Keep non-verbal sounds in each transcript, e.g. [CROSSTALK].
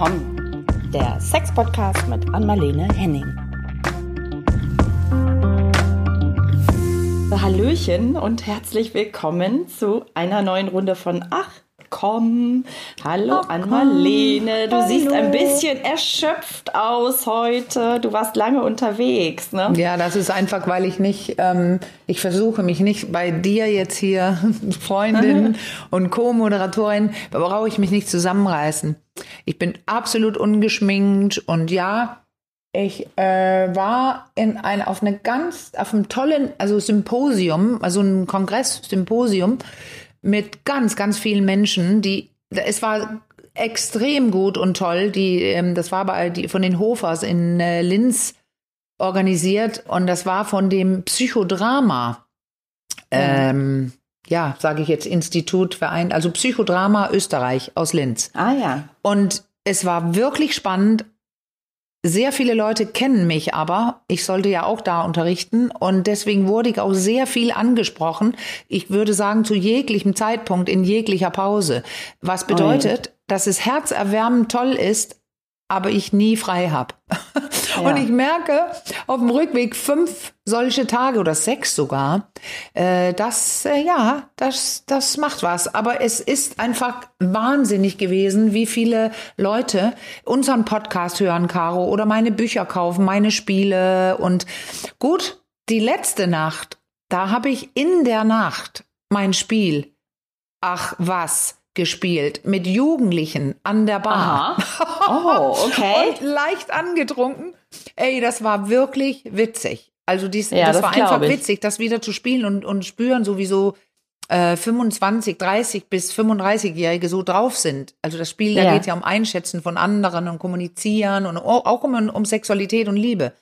willkommen. Der Sex-Podcast mit Anmalene Henning. Hallöchen und herzlich willkommen zu einer neuen Runde von Ach, komm. Hallo Ach, Anmalene. Du Hallo. siehst ein bisschen erschöpft aus heute. Du warst lange unterwegs, ne? Ja, das ist einfach, weil ich nicht, ähm, ich versuche mich nicht bei dir jetzt hier, [LAUGHS] Freundin [LAUGHS] und Co-Moderatorin, brauche ich mich nicht zusammenreißen. Ich bin absolut ungeschminkt und ja, ich äh, war in ein, auf eine ganz, auf einem tollen, also Symposium, also ein Kongress-Symposium mit ganz, ganz vielen Menschen, die, es war extrem gut und toll. Die, ähm, das war bei die, von den Hofers in äh, Linz organisiert und das war von dem Psychodrama. Ähm, ja, sage ich jetzt Institut Verein, also Psychodrama Österreich aus Linz. Ah ja. Und es war wirklich spannend. Sehr viele Leute kennen mich aber. Ich sollte ja auch da unterrichten und deswegen wurde ich auch sehr viel angesprochen. Ich würde sagen, zu jeglichem Zeitpunkt, in jeglicher Pause. Was bedeutet, oh dass es herzerwärmend toll ist, aber ich nie frei habe. [LAUGHS] Ja. Und ich merke auf dem Rückweg fünf solche Tage oder sechs sogar, äh, das, äh, ja, das, das macht was. Aber es ist einfach wahnsinnig gewesen, wie viele Leute unseren Podcast hören, Caro, oder meine Bücher kaufen, meine Spiele. Und gut, die letzte Nacht, da habe ich in der Nacht mein Spiel. Ach was gespielt mit Jugendlichen an der Bar. Aha. Oh, [LAUGHS] okay. und leicht angetrunken. Ey, das war wirklich witzig. Also dies, ja, das, das war einfach ich. witzig, das wieder zu spielen und, und spüren, sowieso äh, 25, 30 bis 35-Jährige so drauf sind. Also das Spiel, da ja. geht ja um Einschätzen von anderen und kommunizieren und auch um, um Sexualität und Liebe.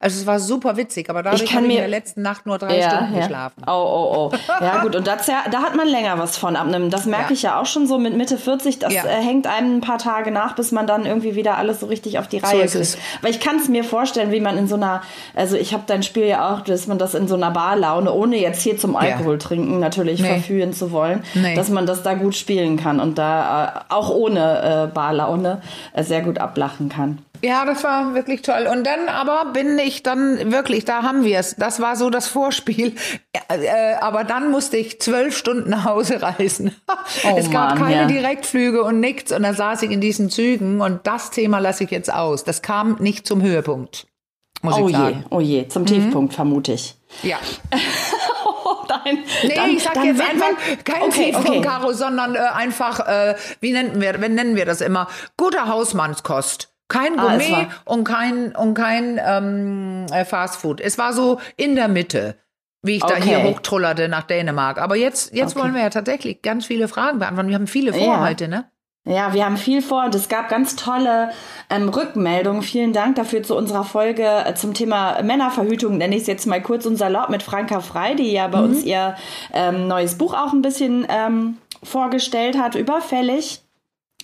Also es war super witzig, aber dadurch habe ich in der letzten Nacht nur drei ja, Stunden ja. geschlafen. Oh, oh, oh. Ja gut, und das, da hat man länger was von abnehmen. Das merke ja. ich ja auch schon so mit Mitte 40. Das äh, hängt einem ein paar Tage nach, bis man dann irgendwie wieder alles so richtig auf die Reihe so kriegt. Weil ich kann es mir vorstellen, wie man in so einer, also ich habe dein Spiel ja auch, dass man das in so einer Barlaune, ohne jetzt hier zum Alkohol trinken natürlich nee. verführen zu wollen, nee. dass man das da gut spielen kann und da äh, auch ohne äh, Barlaune äh, sehr gut ablachen kann. Ja, das war wirklich toll. Und dann aber bin ich dann wirklich, da haben wir es. Das war so das Vorspiel. Äh, aber dann musste ich zwölf Stunden nach Hause reisen. Oh es gab Mann, keine ja. Direktflüge und nichts. Und da saß ich in diesen Zügen. Und das Thema lasse ich jetzt aus. Das kam nicht zum Höhepunkt. Muss oh ich sagen. je, oh je, zum mhm. Tiefpunkt vermute ich. Ja. [LAUGHS] Nein, nee, dann, ich sag jetzt einfach kein okay, Tiefpunkt, okay. Caro, sondern äh, einfach, äh, wie nennen wir, wie nennen wir das immer? Guter Hausmannskost. Kein ah, Gourmet und kein, und kein ähm, äh, Fastfood. Es war so in der Mitte, wie ich okay. da hier hochtrullerte nach Dänemark. Aber jetzt, jetzt okay. wollen wir ja tatsächlich ganz viele Fragen beantworten. Wir haben viele vor ja. heute, ne? Ja, wir haben viel vor und es gab ganz tolle ähm, Rückmeldungen. Vielen Dank dafür zu unserer Folge äh, zum Thema Männerverhütung. Nenne ich es jetzt mal kurz und salopp mit Franka Frei, die ja bei mhm. uns ihr ähm, neues Buch auch ein bisschen ähm, vorgestellt hat, überfällig.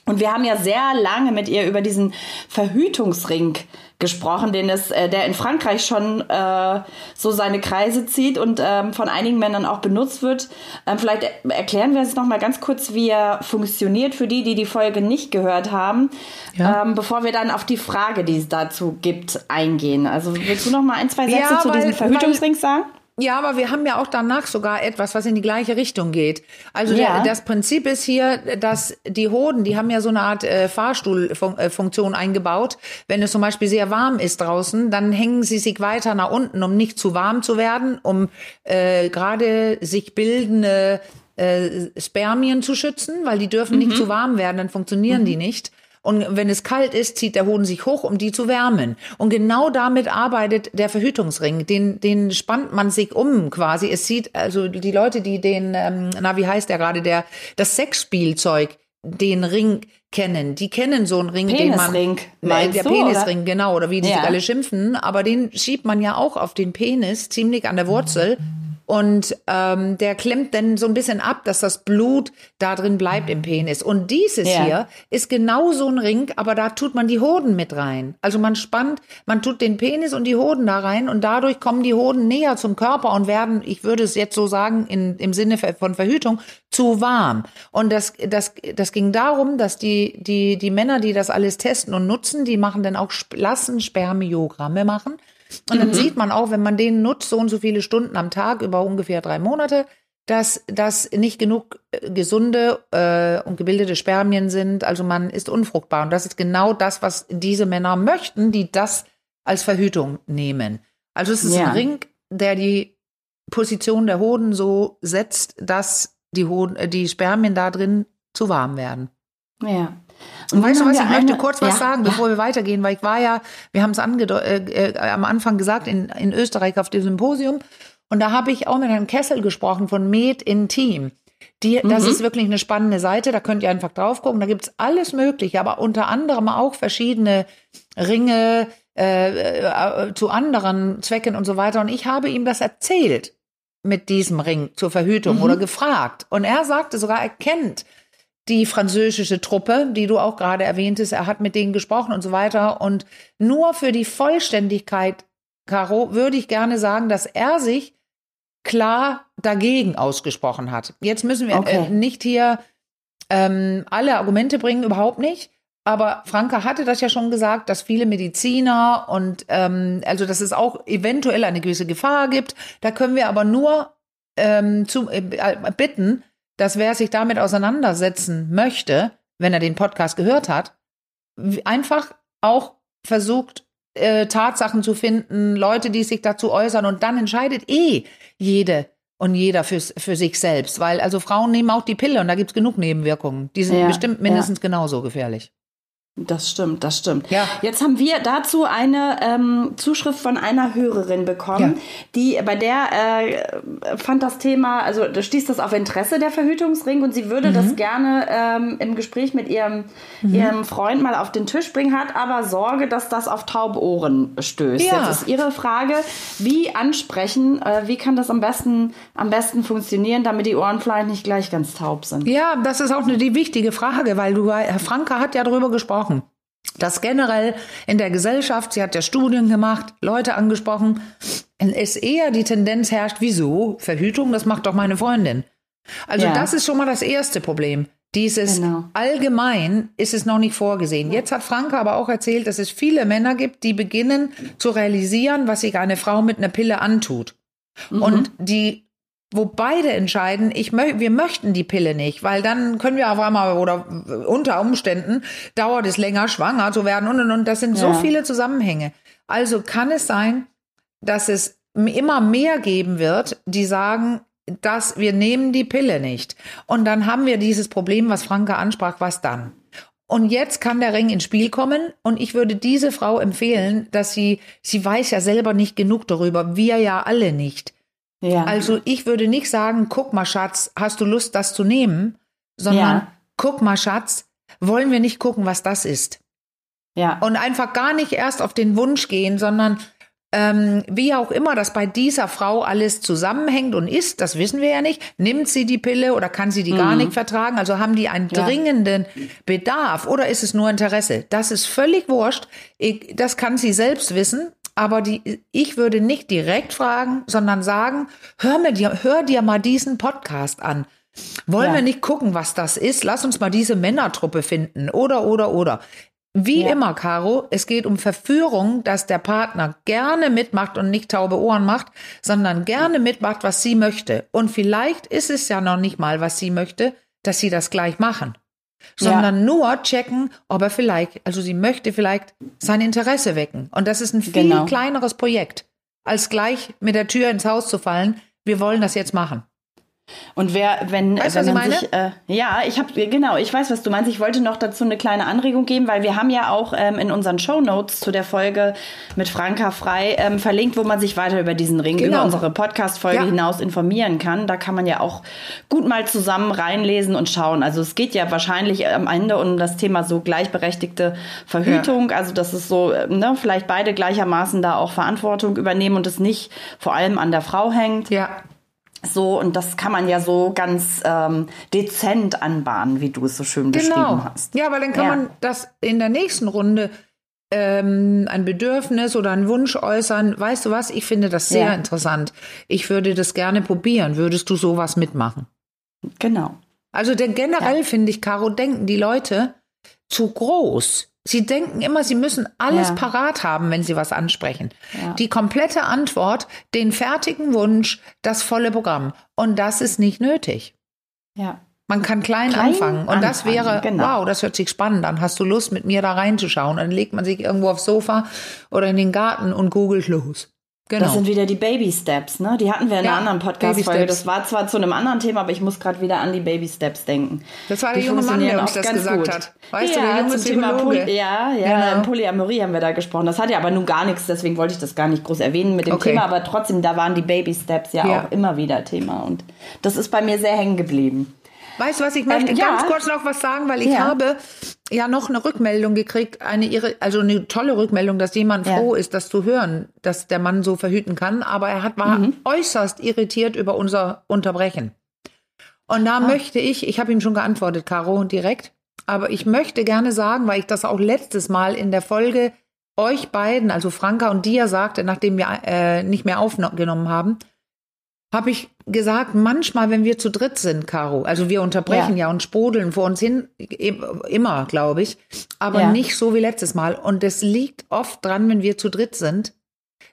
Und wir haben ja sehr lange mit ihr über diesen Verhütungsring gesprochen, den es, äh, der in Frankreich schon äh, so seine Kreise zieht und ähm, von einigen Männern auch benutzt wird. Ähm, vielleicht erklären wir es noch mal ganz kurz, wie er funktioniert für die, die die Folge nicht gehört haben, ja. ähm, bevor wir dann auf die Frage, die es dazu gibt, eingehen. Also willst du noch mal ein, zwei Sätze ja, zu weil, diesem Verhütungsring sagen? Ja, aber wir haben ja auch danach sogar etwas, was in die gleiche Richtung geht. Also ja. der, das Prinzip ist hier, dass die Hoden, die haben ja so eine Art äh, Fahrstuhlfunktion eingebaut. Wenn es zum Beispiel sehr warm ist draußen, dann hängen sie sich weiter nach unten, um nicht zu warm zu werden, um äh, gerade sich bildende äh, Spermien zu schützen, weil die dürfen mhm. nicht zu warm werden, dann funktionieren mhm. die nicht. Und wenn es kalt ist, zieht der Hoden sich hoch, um die zu wärmen. Und genau damit arbeitet der Verhütungsring. Den, den spannt man sich um quasi. Es sieht, also die Leute, die den, ähm, na, wie heißt der gerade, der, das Sexspielzeug, den Ring kennen. Die kennen so einen Ring, Penisring, den man. Der du, Penisring, oder? genau, oder wie die ja. sich alle schimpfen. Aber den schiebt man ja auch auf den Penis, ziemlich an der Wurzel. Und ähm, der klemmt dann so ein bisschen ab, dass das Blut da drin bleibt im Penis. Und dieses Ja. hier ist genau so ein Ring, aber da tut man die Hoden mit rein. Also man spannt, man tut den Penis und die Hoden da rein und dadurch kommen die Hoden näher zum Körper und werden, ich würde es jetzt so sagen, in, im Sinne von Verhütung, zu warm. Und das, das, das ging darum, dass die, die, die Männer, die das alles testen und nutzen, die machen dann auch, lassen Spermiogramme machen. Und dann sieht man auch, wenn man den nutzt, so und so viele Stunden am Tag über ungefähr drei Monate, dass das nicht genug äh, gesunde äh, und gebildete Spermien sind. Also man ist unfruchtbar. Und das ist genau das, was diese Männer möchten, die das als Verhütung nehmen. Also es ist Ja. ein Ring, der die Position der Hoden so setzt, dass die, Hoden, äh, die Spermien da drin zu warm werden. Ja. Und weißt du was, ich möchte kurz was ja, sagen, ja. bevor wir weitergehen, weil ich war ja, wir haben es äh, äh, am Anfang gesagt, in, in Österreich auf dem Symposium. Und da habe ich auch mit Herrn Kessel gesprochen von Med Intim. Die, Mhm. Das ist wirklich eine spannende Seite, da könnt ihr einfach drauf gucken. Da gibt's alles Mögliche, aber unter anderem auch verschiedene Ringe äh, äh, zu anderen Zwecken und so weiter. Und ich habe ihm das erzählt mit diesem Ring zur Verhütung Mhm. oder gefragt. Und er sagte sogar, er kennt die französische Truppe, die du auch gerade erwähntest, er hat mit denen gesprochen und so weiter. Und nur für die Vollständigkeit, Caro, würde ich gerne sagen, dass er sich klar dagegen ausgesprochen hat. Jetzt müssen wir Okay. äh, nicht hier ähm, alle Argumente bringen, überhaupt nicht. Aber Franka hatte das ja schon gesagt, dass viele Mediziner und ähm, also dass es auch eventuell eine gewisse Gefahr gibt. Da können wir aber nur ähm, zu, äh, bitten, dass wer sich damit auseinandersetzen möchte, wenn er den Podcast gehört hat, einfach auch versucht, äh, Tatsachen zu finden, Leute, die sich dazu äußern und dann entscheidet eh jede und jeder für, für sich selbst. Weil also Frauen nehmen auch die Pille und da gibt's genug Nebenwirkungen. Die sind Ja, bestimmt mindestens genauso gefährlich. Das stimmt, das stimmt. Ja. Jetzt haben wir dazu eine ähm, Zuschrift von einer Hörerin bekommen, Ja. die bei der äh, fand das Thema, also da stieß das auf Interesse der Verhütungsring und sie würde Mhm. das gerne ähm, im Gespräch mit ihrem, ihrem Freund mal auf den Tisch bringen, hat aber Sorge, dass das auf taube Ohren stößt. Ja. Jetzt ist ihre Frage, wie ansprechen, äh, wie kann das am besten, am besten funktionieren, damit die Ohren vielleicht nicht gleich ganz taub sind. Ja, das ist auch eine, die wichtige Frage, weil du, Herr Franke hat ja darüber gesprochen, dass generell in der Gesellschaft, sie hat ja Studien gemacht, Leute angesprochen, es eher die Tendenz herrscht, wieso? Verhütung, das macht doch meine Freundin. Also Ja. das ist schon mal das erste Problem. Dieses Genau. allgemein ist es noch nicht vorgesehen. Jetzt hat Franke aber auch erzählt, dass es viele Männer gibt, die beginnen zu realisieren, was sich eine Frau mit einer Pille antut. Und die, wo beide entscheiden, ich mö wir möchten die Pille nicht, weil dann können wir auf einmal oder unter Umständen dauert es länger, schwanger zu werden und und und. Das sind so Ja. viele Zusammenhänge. Also kann es sein, dass es immer mehr geben wird, die sagen, dass wir nehmen die Pille nicht. Und dann haben wir dieses Problem, was Franke ansprach, was dann? Und jetzt kann der Ring ins Spiel kommen und ich würde diese Frau empfehlen, dass sie, sie weiß ja selber nicht genug darüber, wir ja alle nicht. Ja. Also ich würde nicht sagen, guck mal Schatz, hast du Lust, das zu nehmen, sondern Ja. guck mal Schatz, wollen wir nicht gucken, was das ist. ja. Und einfach gar nicht erst auf den Wunsch gehen, sondern ähm, wie auch immer das bei dieser Frau alles zusammenhängt und ist, das wissen wir ja nicht. Nimmt sie die Pille oder kann sie die gar nicht vertragen? Also haben die einen Ja. dringenden Bedarf oder ist es nur Interesse? Das ist völlig wurscht. Ich, das kann sie selbst wissen. Aber die, ich würde nicht direkt fragen, sondern sagen, hör, mir dir, hör dir mal diesen Podcast an. Wollen Ja. wir nicht gucken, was das ist? Lass uns mal diese Männertruppe finden. Oder, oder, oder. Wie Ja. immer, Caro, es geht um Verführung, dass der Partner gerne mitmacht und nicht taube Ohren macht, sondern gerne mitmacht, was sie möchte. Und vielleicht ist es ja noch nicht mal, was sie möchte, dass sie das gleich machen. Sondern nur checken, ob er vielleicht, also sie möchte vielleicht sein Interesse wecken. Und das ist ein viel Genau. kleineres Projekt, als gleich mit der Tür ins Haus zu fallen. Wir wollen das jetzt machen. Und wer, wenn, Weißt wenn man sich, äh, ja, ich habe genau, ich weiß, was du meinst. Ich wollte noch dazu eine kleine Anregung geben, weil wir haben ja auch ähm, in unseren Show Notes zu der Folge mit Franka Frei ähm, verlinkt, wo man sich weiter über diesen Ring, Genau. über unsere Podcast-Folge Ja. hinaus informieren kann. Da kann man ja auch gut mal zusammen reinlesen und schauen. Also es geht ja wahrscheinlich am Ende um das Thema so gleichberechtigte Verhütung. Also dass es so, äh, ne, vielleicht beide gleichermaßen da auch Verantwortung übernehmen und es nicht vor allem an der Frau hängt. Ja. So, und das kann man ja so ganz ähm, dezent anbahnen, wie du es so schön Genau. beschrieben hast. Ja, weil dann kann Ja. man das in der nächsten Runde ähm, ein Bedürfnis oder einen Wunsch äußern. Weißt du was? Ich finde das sehr Ja. interessant. Ich würde das gerne probieren. Würdest du sowas mitmachen? Genau. Also denn generell finde ich, Caro, denken die Leute zu groß. Sie denken immer, sie müssen alles Ja. parat haben, wenn sie was ansprechen. Ja. Die komplette Antwort, den fertigen Wunsch, das volle Programm. Und das ist nicht nötig. Ja. Man kann klein, Klein anfangen. Und das anfangen, wäre, genau. wow, das hört sich spannend an. Hast du Lust, mit mir da reinzuschauen? Und dann legt man sich irgendwo aufs Sofa oder in den Garten und googelt los. Genau. Das sind wieder die Baby Steps, ne? Die hatten wir in Ja, einer anderen Podcast-Folge. Das war zwar zu einem anderen Thema, aber ich muss gerade wieder an die Baby Steps denken. Das war der Die junge Mann, der uns das gesagt gut. hat. Weißt ja, du, der junge zum Thema. Poly ja, ja, Genau. Polyamorie haben wir da gesprochen. Das hat ja aber nun gar nichts, deswegen wollte ich das gar nicht groß erwähnen mit dem Okay. Thema, aber trotzdem, da waren die Baby Steps ja, Ja. auch immer wieder Thema und das ist bei mir sehr hängen geblieben. Weißt du was, ich möchte Ähm, ganz kurz noch was sagen, weil ich habe ja noch eine Rückmeldung gekriegt, eine irre, also eine tolle Rückmeldung, dass jemand Ja. froh ist, das zu hören, dass der Mann so verhüten kann, aber er hat war Mhm. äußerst irritiert über unser Unterbrechen. Und Ah. da möchte ich, ich habe ihm schon geantwortet, Caro, direkt, aber ich möchte gerne sagen, weil ich das auch letztes Mal in der Folge euch beiden, also Franka und dir sagte, nachdem wir äh, nicht mehr aufgenommen haben, habe ich gesagt, manchmal, wenn wir zu dritt sind, Caro, also wir unterbrechen ja, Ja. und sprudeln vor uns hin, im- immer, glaube ich, aber Ja. nicht so wie letztes Mal. Und es liegt oft dran, wenn wir zu dritt sind,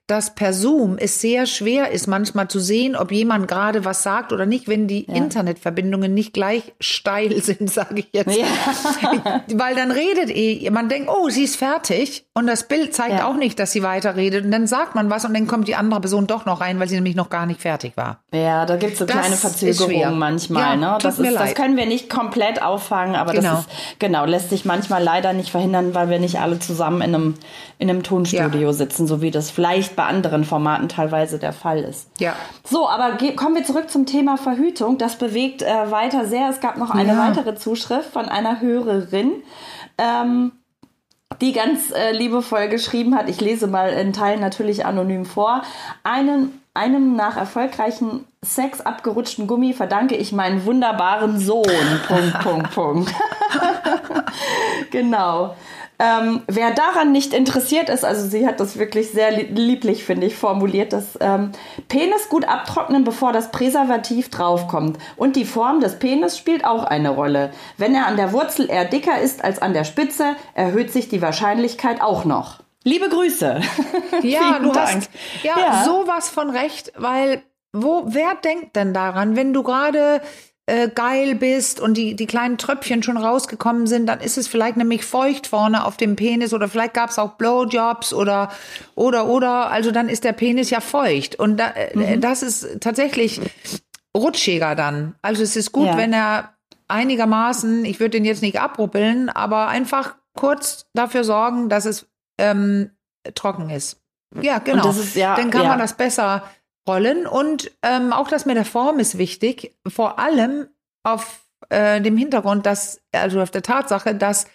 dass per Zoom es sehr schwer ist, manchmal zu sehen, ob jemand gerade was sagt oder nicht, wenn die Ja. Internetverbindungen nicht gleich steil [LAUGHS] sind, sage ich jetzt. Ja. [LAUGHS] Weil dann redet eh, man denkt, oh, sie ist fertig und das Bild zeigt Ja. auch nicht, dass sie weiterredet und dann sagt man was und dann kommt die andere Person doch noch rein, weil sie nämlich noch gar nicht fertig war. Ja, da gibt's so Das kleine. Verzögerungen manchmal. Ne? Das, ist, das können wir nicht komplett auffangen, aber Genau. das ist, genau, lässt sich manchmal leider nicht verhindern, weil wir nicht alle zusammen in einem, in einem Tonstudio sitzen, so wie das vielleicht bei anderen Formaten teilweise der Fall ist. Ja. So, aber kommen wir zurück zum Thema Verhütung. Das bewegt äh, weiter sehr. Es gab noch eine Ja. weitere Zuschrift von einer Hörerin. Ähm, die ganz äh, liebevoll geschrieben hat, ich lese mal in Teilen natürlich anonym vor, einen, einem nach erfolgreichen Sex abgerutschten Gummi verdanke ich meinen wunderbaren Sohn. Punkt, Punkt, Punkt. [LAUGHS] genau. Ähm, wer daran nicht interessiert ist, also sie hat das wirklich sehr lie- lieblich, finde ich, formuliert, dass ähm, Penis gut abtrocknen, bevor das Präservativ draufkommt. Und die Form des Penis spielt auch eine Rolle. Wenn er an der Wurzel eher dicker ist als an der Spitze, erhöht sich die Wahrscheinlichkeit auch noch. Liebe Grüße. [LAUGHS] Ja, du Dank. hast ja, Ja. sowas von recht, weil wo wer denkt denn daran, wenn du gerade äh, geil bist und die, die kleinen Tröpfchen schon rausgekommen sind, dann ist es vielleicht nämlich feucht vorne auf dem Penis oder vielleicht gab es auch Blowjobs oder oder oder also dann ist der Penis ja feucht und da, äh, Mhm. das ist tatsächlich rutschiger dann. Also es ist gut, Ja. wenn er einigermaßen, ich würde den jetzt nicht abruppeln, aber einfach kurz dafür sorgen, dass es ähm, trocken ist. Ja, genau. das ist- ja, Dann kann ja. man das besser rollen. Und ähm, auch das mit der Form ist wichtig. Vor allem auf äh, dem Hintergrund, dass, also auf der Tatsache, dass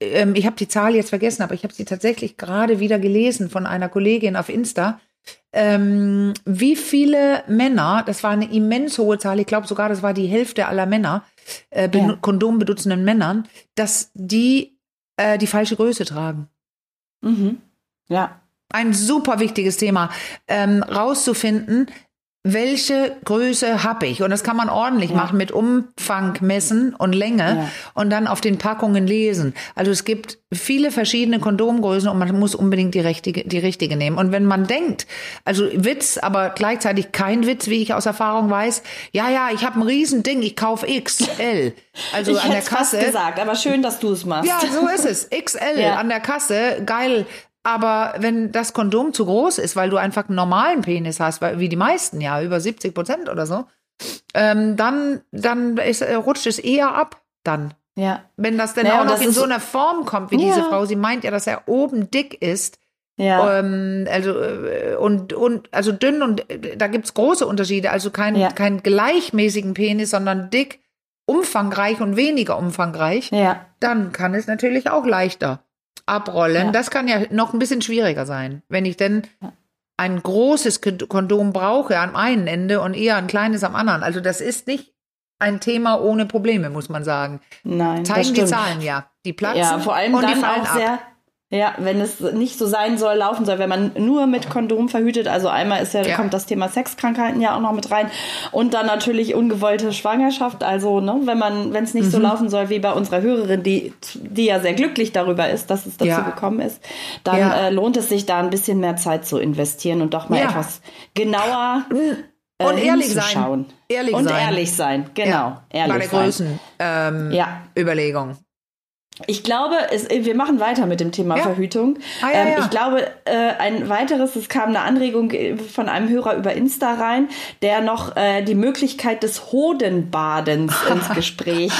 ähm, ich habe die Zahl jetzt vergessen, aber ich habe sie tatsächlich gerade wieder gelesen von einer Kollegin auf Insta. Ähm, wie viele Männer, das war eine immens hohe Zahl, ich glaube sogar, das war die Hälfte aller Männer, äh, Ja. Kondom benutzenden Männern, dass die äh, die falsche Größe tragen. Mhm. Ja. Ein super wichtiges Thema, ähm, rauszufinden, welche Größe habe ich? Und das kann man ordentlich Ja. machen mit Umfang messen und Länge Ja. und dann auf den Packungen lesen. Also es gibt viele verschiedene Kondomgrößen und man muss unbedingt die richtige, die richtige nehmen. Und wenn man denkt, also Witz, aber gleichzeitig kein Witz, wie ich aus Erfahrung weiß, ja, ja, ich habe ein Riesending, ich kaufe XL. Also ich an der es fast Kasse. gesagt, aber schön, dass du es machst. Ja, so ist es. XL Ja. an der Kasse, geil. Aber wenn das Kondom zu groß ist, weil du einfach einen normalen Penis hast, wie die meisten ja, über 70 Prozent oder so, ähm, dann, dann ist, äh, rutscht es eher ab dann. ja. Wenn das denn Naja, auch noch in so einer Form kommt wie Ja. diese Frau, sie meint ja, dass er oben dick ist. Ja. Ähm, also äh, und, und also dünn und äh, da gibt's große Unterschiede. Also kein, Ja. kein gleichmäßigen Penis, sondern dick, umfangreich und weniger umfangreich ja. dann kann es natürlich auch leichter abrollen. Ja. Das kann ja noch ein bisschen schwieriger sein, wenn ich denn Ja. ein großes Kondom brauche am einen Ende und eher ein kleines am anderen. Also das ist nicht ein Thema ohne Probleme, muss man sagen. Nein, Zeigen die Zahlen ja. Die platzen ja, vor allem und dann die fallen auch ab. sehr, ja, wenn es nicht so sein soll, laufen soll, wenn man nur mit Kondom verhütet. Also einmal ist ja, Ja. kommt das Thema Sexkrankheiten ja auch noch mit rein und dann natürlich ungewollte Schwangerschaft. Also ne, wenn man, wenn es nicht Mhm. so laufen soll wie bei unserer Hörerin, die, die ja sehr glücklich darüber ist, dass es dazu Ja. gekommen ist, dann Ja. äh, lohnt es sich da ein bisschen mehr Zeit zu investieren und doch mal etwas genauer äh, Und ehrlich sein. Ehrlich und sein. ehrlich sein, genau. Ja, ehrlich bei der sein. Größen ähm, Ja. Überlegung. Ich glaube, es, wir machen weiter mit dem Thema Ja. Verhütung. Ah, ja, ähm, ja. Ich glaube, äh, ein weiteres, es kam eine Anregung äh, von einem Hörer über Insta rein, der noch äh, die Möglichkeit des Hodenbadens [LAUGHS] ins Gespräch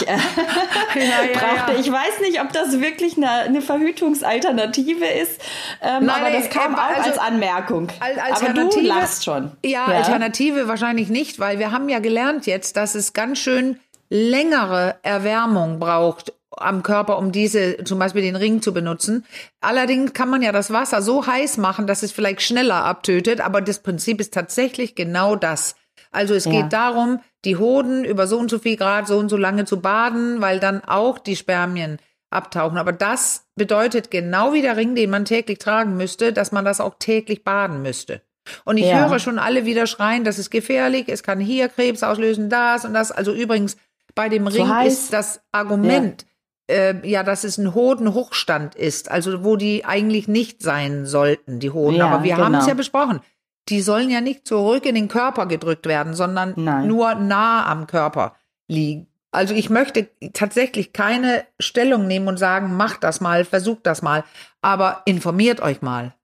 brachte. Ich weiß nicht, ob das wirklich eine, eine Verhütungsalternative ist, ähm, Nein, aber das kam äh, auch also- als Anmerkung. Al- aber du Alternative- lachst schon. Ja, Alternative wahrscheinlich nicht, weil wir haben ja gelernt jetzt, dass es ganz schön längere Erwärmung braucht am Körper, um diese, zum Beispiel den Ring zu benutzen. Allerdings kann man ja das Wasser so heiß machen, dass es vielleicht schneller abtötet, aber das Prinzip ist tatsächlich genau das. Also es Ja. geht darum, die Hoden über so und so viel Grad so und so lange zu baden, weil dann auch die Spermien abtauchen. Aber das bedeutet genau wie der Ring, den man täglich tragen müsste, dass man das auch täglich baden müsste. Und ich Ja. höre schon alle wieder schreien, das ist gefährlich, es kann hier Krebs auslösen, das und das. Also übrigens, bei dem Ring heiß. ist das Argument, ja. Äh, ja, dass es ein Hodenhochstand ist, also wo die eigentlich nicht sein sollten, die Hoden. Ja, Aber wir haben es genau. ja besprochen. Die sollen ja nicht zurück in den Körper gedrückt werden, sondern Nein. nur nah am Körper liegen. Also ich möchte tatsächlich keine Stellung nehmen und sagen, macht das mal, versucht das mal, aber informiert euch mal.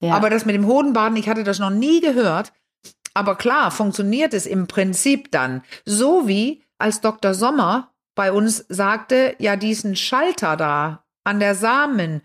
Ja. Aber das mit dem Hodenbaden, ich hatte das noch nie gehört. Aber klar, funktioniert es im Prinzip dann. So wie als Dr. Sommer bei uns sagte, ja, diesen Schalter da an der Samen,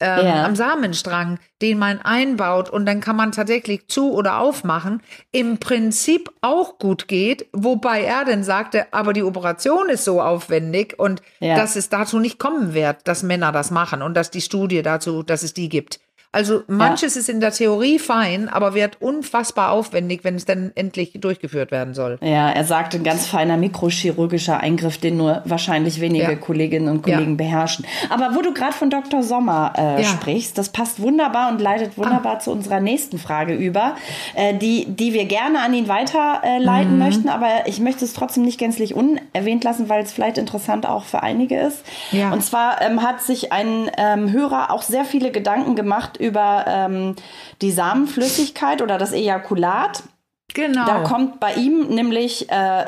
ähm, Ja. am Samenstrang, den man einbaut und dann kann man tatsächlich zu oder aufmachen, im Prinzip auch gut geht, wobei er dann sagte, aber die Operation ist so aufwendig und Ja. dass es dazu nicht kommen wird, dass Männer das machen und dass die Studie dazu, dass es die gibt. Also manches ist in der Theorie fein, aber wird unfassbar aufwendig, wenn es dann endlich durchgeführt werden soll. Ja, er sagt, ein ganz feiner mikrochirurgischer Eingriff, den nur wahrscheinlich wenige Ja. Kolleginnen und Kollegen Ja. beherrschen. Aber wo du gerade von Dr. Sommer äh, Ja. sprichst, das passt wunderbar und leitet wunderbar zu unserer nächsten Frage über, äh, die, die wir gerne an ihn weiterleiten äh, Mhm. möchten, aber ich möchte es trotzdem nicht gänzlich unerwähnt lassen, weil es vielleicht interessant auch für einige ist. Ja. Und zwar ähm, hat sich ein ähm, Hörer auch sehr viele Gedanken gemacht über ähm, die Samenflüssigkeit oder das Ejakulat. Genau. Da kommt bei ihm nämlich äh,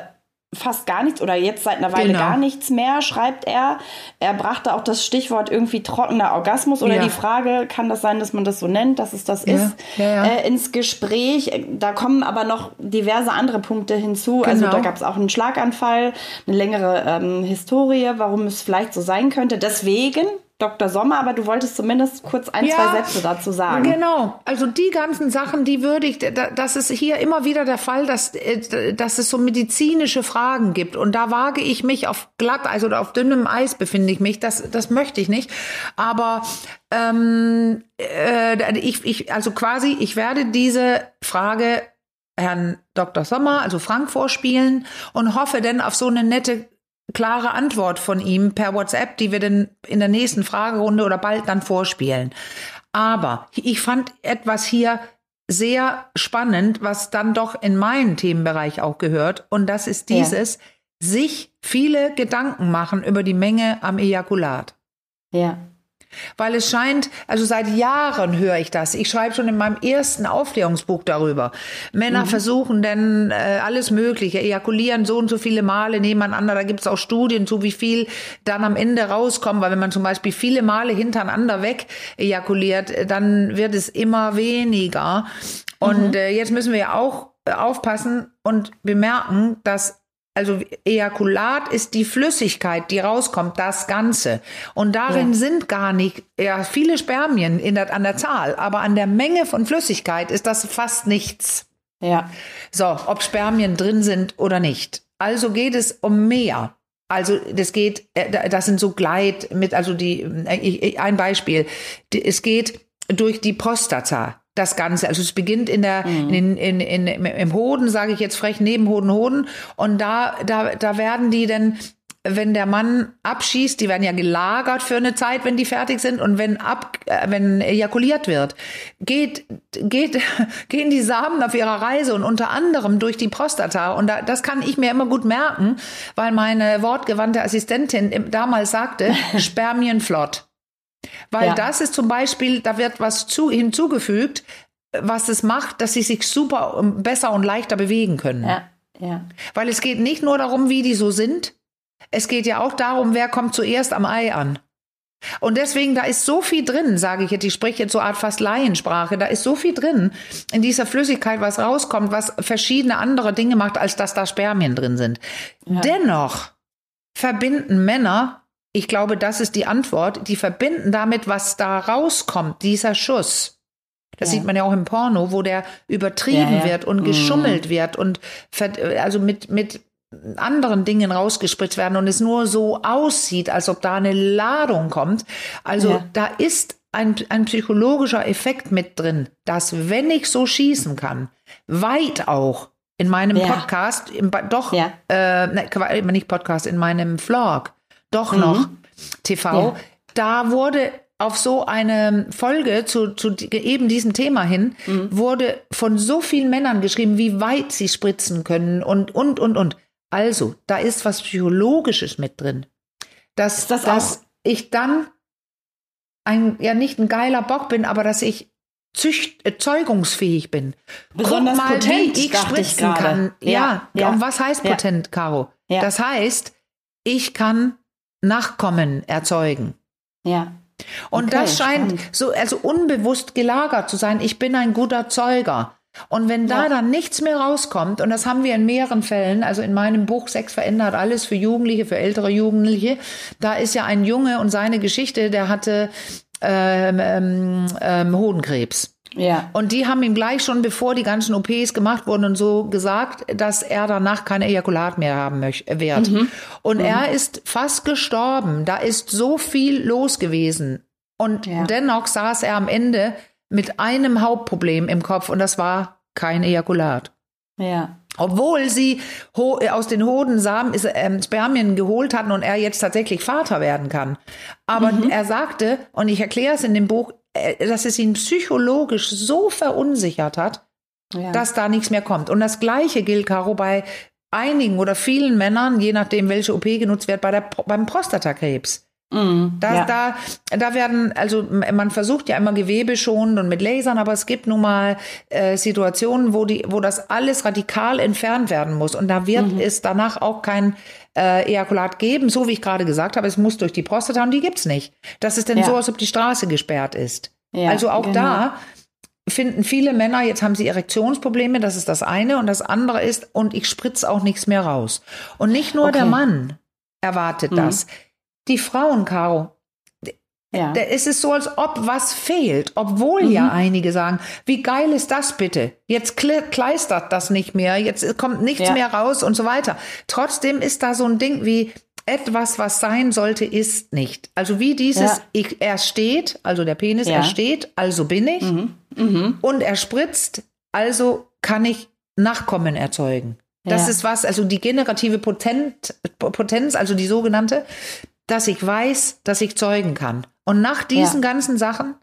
fast gar nichts oder jetzt seit einer Weile Genau. gar nichts mehr, schreibt er. Er brachte auch das Stichwort irgendwie trockener Orgasmus oder Ja. die Frage, kann das sein, dass man das so nennt, dass es das Ja, ist, ja. Äh, ins Gespräch. Da kommen aber noch diverse andere Punkte hinzu. Also Genau. da gab es auch einen Schlaganfall, eine längere ähm, Historie, warum es vielleicht so sein könnte. Deswegen, Dr. Sommer, aber du wolltest zumindest kurz ein, Ja, zwei Sätze dazu sagen. Genau. Also die ganzen Sachen, die würde ich, da- das ist hier immer wieder der Fall, dass, äh, dass es so medizinische Fragen gibt. Und da wage ich mich auf glatt, also auf dünnem Eis befinde ich mich. Das, das möchte ich nicht. Aber ähm, äh, ich, ich, also quasi, ich werde diese Frage Herrn Dr. Sommer, also Frank, vorspielen und hoffe dann auf so eine nette klare Antwort von ihm per WhatsApp, die wir dann in der nächsten Fragerunde oder bald dann vorspielen. Aber ich fand etwas hier sehr spannend, was dann doch in meinen Themenbereich auch gehört. Und das ist Ja. dieses, sich viele Gedanken machen über die Menge am Ejakulat. Ja. Weil es scheint, also seit Jahren höre ich das. Ich schreibe schon in meinem ersten Aufklärungsbuch darüber. Männer versuchen denn äh, alles Mögliche, ejakulieren so und so viele Male nebeneinander. Da gibt es auch Studien zu, wie viel dann am Ende rauskommt. Weil wenn man zum Beispiel viele Male hintereinander weg ejakuliert, äh, dann wird es immer weniger. Und äh, jetzt müssen wir ja auch äh, aufpassen und bemerken, dass also Ejakulat ist die Flüssigkeit, die rauskommt, das Ganze. Und darin Ja. sind gar nicht, ja, viele Spermien in der, an der Zahl, aber an der Menge von Flüssigkeit ist das fast nichts. Ja. So, ob Spermien drin sind oder nicht. Also geht es um mehr. Also das geht, äh, das sind so Gleit mit, also die, äh, ein Beispiel. Es geht durch die Prostata. Das Ganze. Also es beginnt in der, mhm. in, in, in, im Hoden, sage ich jetzt frech, neben Hoden, Hoden. Und da, da, da werden die dann wenn der Mann abschießt, die werden ja gelagert für eine Zeit, wenn die fertig sind und wenn ab, äh, wenn ejakuliert wird, geht, geht, [LAUGHS] gehen die Samen auf ihrer Reise und unter anderem durch die Prostata und da, das kann ich mir immer gut merken, weil meine wortgewandte Assistentin damals sagte, [LAUGHS] Spermienflott. Weil ja. das ist zum Beispiel, da wird was zu, hinzugefügt, was es macht, dass sie sich super ähm, besser und leichter bewegen können. Ja. Ja. Weil es geht nicht nur darum, wie die so sind, es geht ja auch darum, wer kommt zuerst am Ei an. Und deswegen, da ist so viel drin, sage ich jetzt, ich spreche jetzt so Art fast Laiensprache, da ist so viel drin in dieser Flüssigkeit, was rauskommt, was verschiedene andere Dinge macht, als dass da Spermien drin sind. Ja. Dennoch verbinden Männer, ich glaube, das ist die Antwort, die verbinden damit, was da rauskommt, dieser Schuss. Das ja. sieht man ja auch im Porno, wo der übertrieben ja, wird und geschummelt mhm. wird und also mit, mit anderen Dingen rausgespritzt werden und es nur so aussieht, als ob da eine Ladung kommt. Also ja. da ist ein, ein psychologischer Effekt mit drin, dass wenn ich so schießen kann, weit auch in meinem ja. Podcast, im, doch, ja. äh, nicht Podcast, in meinem Vlog, doch mhm. noch TV, da wurde auf so eine Folge zu, zu eben diesem Thema hin, mhm. wurde von so vielen Männern geschrieben, wie weit sie spritzen können und, und, und, und. Also, da ist was Psychologisches mit drin. Dass, das dass ich dann ein, ja nicht ein geiler Bock bin, aber dass ich zücht, äh, zeugungsfähig bin. Besonders Guck mal, potent, wie ich spritzen ich kann. Ja, ja, Und was heißt potent, ja. Caro? Ja. Das heißt, ich kann Nachkommen erzeugen. Ja. Und okay, das scheint spannend. so, also unbewusst gelagert zu sein. Ich bin ein guter Zeuger. Und wenn da ja. dann nichts mehr rauskommt, und das haben wir in mehreren Fällen, also in meinem Buch Sex verändert alles für Jugendliche, für ältere Jugendliche, da ist ja ein Junge und seine Geschichte, der hatte ähm, ähm, ähm, Hodenkrebs. Ja. Und die haben ihm gleich schon, bevor die ganzen OPs gemacht wurden und so gesagt, dass er danach kein Ejakulat mehr haben möchte, wird. Mhm. Und mhm. er ist fast gestorben. Da ist so viel los gewesen. Und ja. dennoch saß er am Ende mit einem Hauptproblem im Kopf und das war kein Ejakulat. Ja. Obwohl sie aus den Hodensamen ähm, Spermien geholt hatten und er jetzt tatsächlich Vater werden kann. Aber mhm. er sagte, und ich erkläre es in dem Buch, äh, dass es ihn psychologisch so verunsichert hat, ja. dass da nichts mehr kommt. Und das Gleiche gilt, Caro, bei einigen oder vielen Männern, je nachdem, welche OP genutzt wird, bei der, beim Prostatakrebs. Mm, da, ja. da, da werden, also man versucht ja immer Gewebe schon und mit Lasern, aber es gibt nun mal äh, Situationen, wo die, wo das alles radikal entfernt werden muss. Und da wird mhm. es danach auch kein äh, Ejakulat geben, so wie ich gerade gesagt habe, es muss durch die Prostata und die gibt's nicht. Das ist denn ja. so, als ob die Straße gesperrt ist. Ja, also auch genau. da finden viele Männer, jetzt haben sie Erektionsprobleme, das ist das eine. Und das andere ist, und ich spritze auch nichts mehr raus. Und nicht nur okay. der Mann erwartet mhm. das die Frauen, Caro. Ja. Da ist es so, als ob was fehlt, obwohl mhm. ja einige sagen, wie geil ist das bitte? Jetzt kleistert das nicht mehr, jetzt kommt nichts ja. mehr raus und so weiter. Trotzdem ist da so ein Ding wie etwas, was sein sollte, ist nicht. Also wie dieses, ja. ich, er steht, also der Penis, er steht, also bin ich. Mhm. Mhm. Und er spritzt, also kann ich Nachkommen erzeugen. Das ist was, also die generative Potent, Potenz, also die sogenannte, dass ich weiß, dass ich zeugen kann. Und nach diesen ja. ganzen Sachen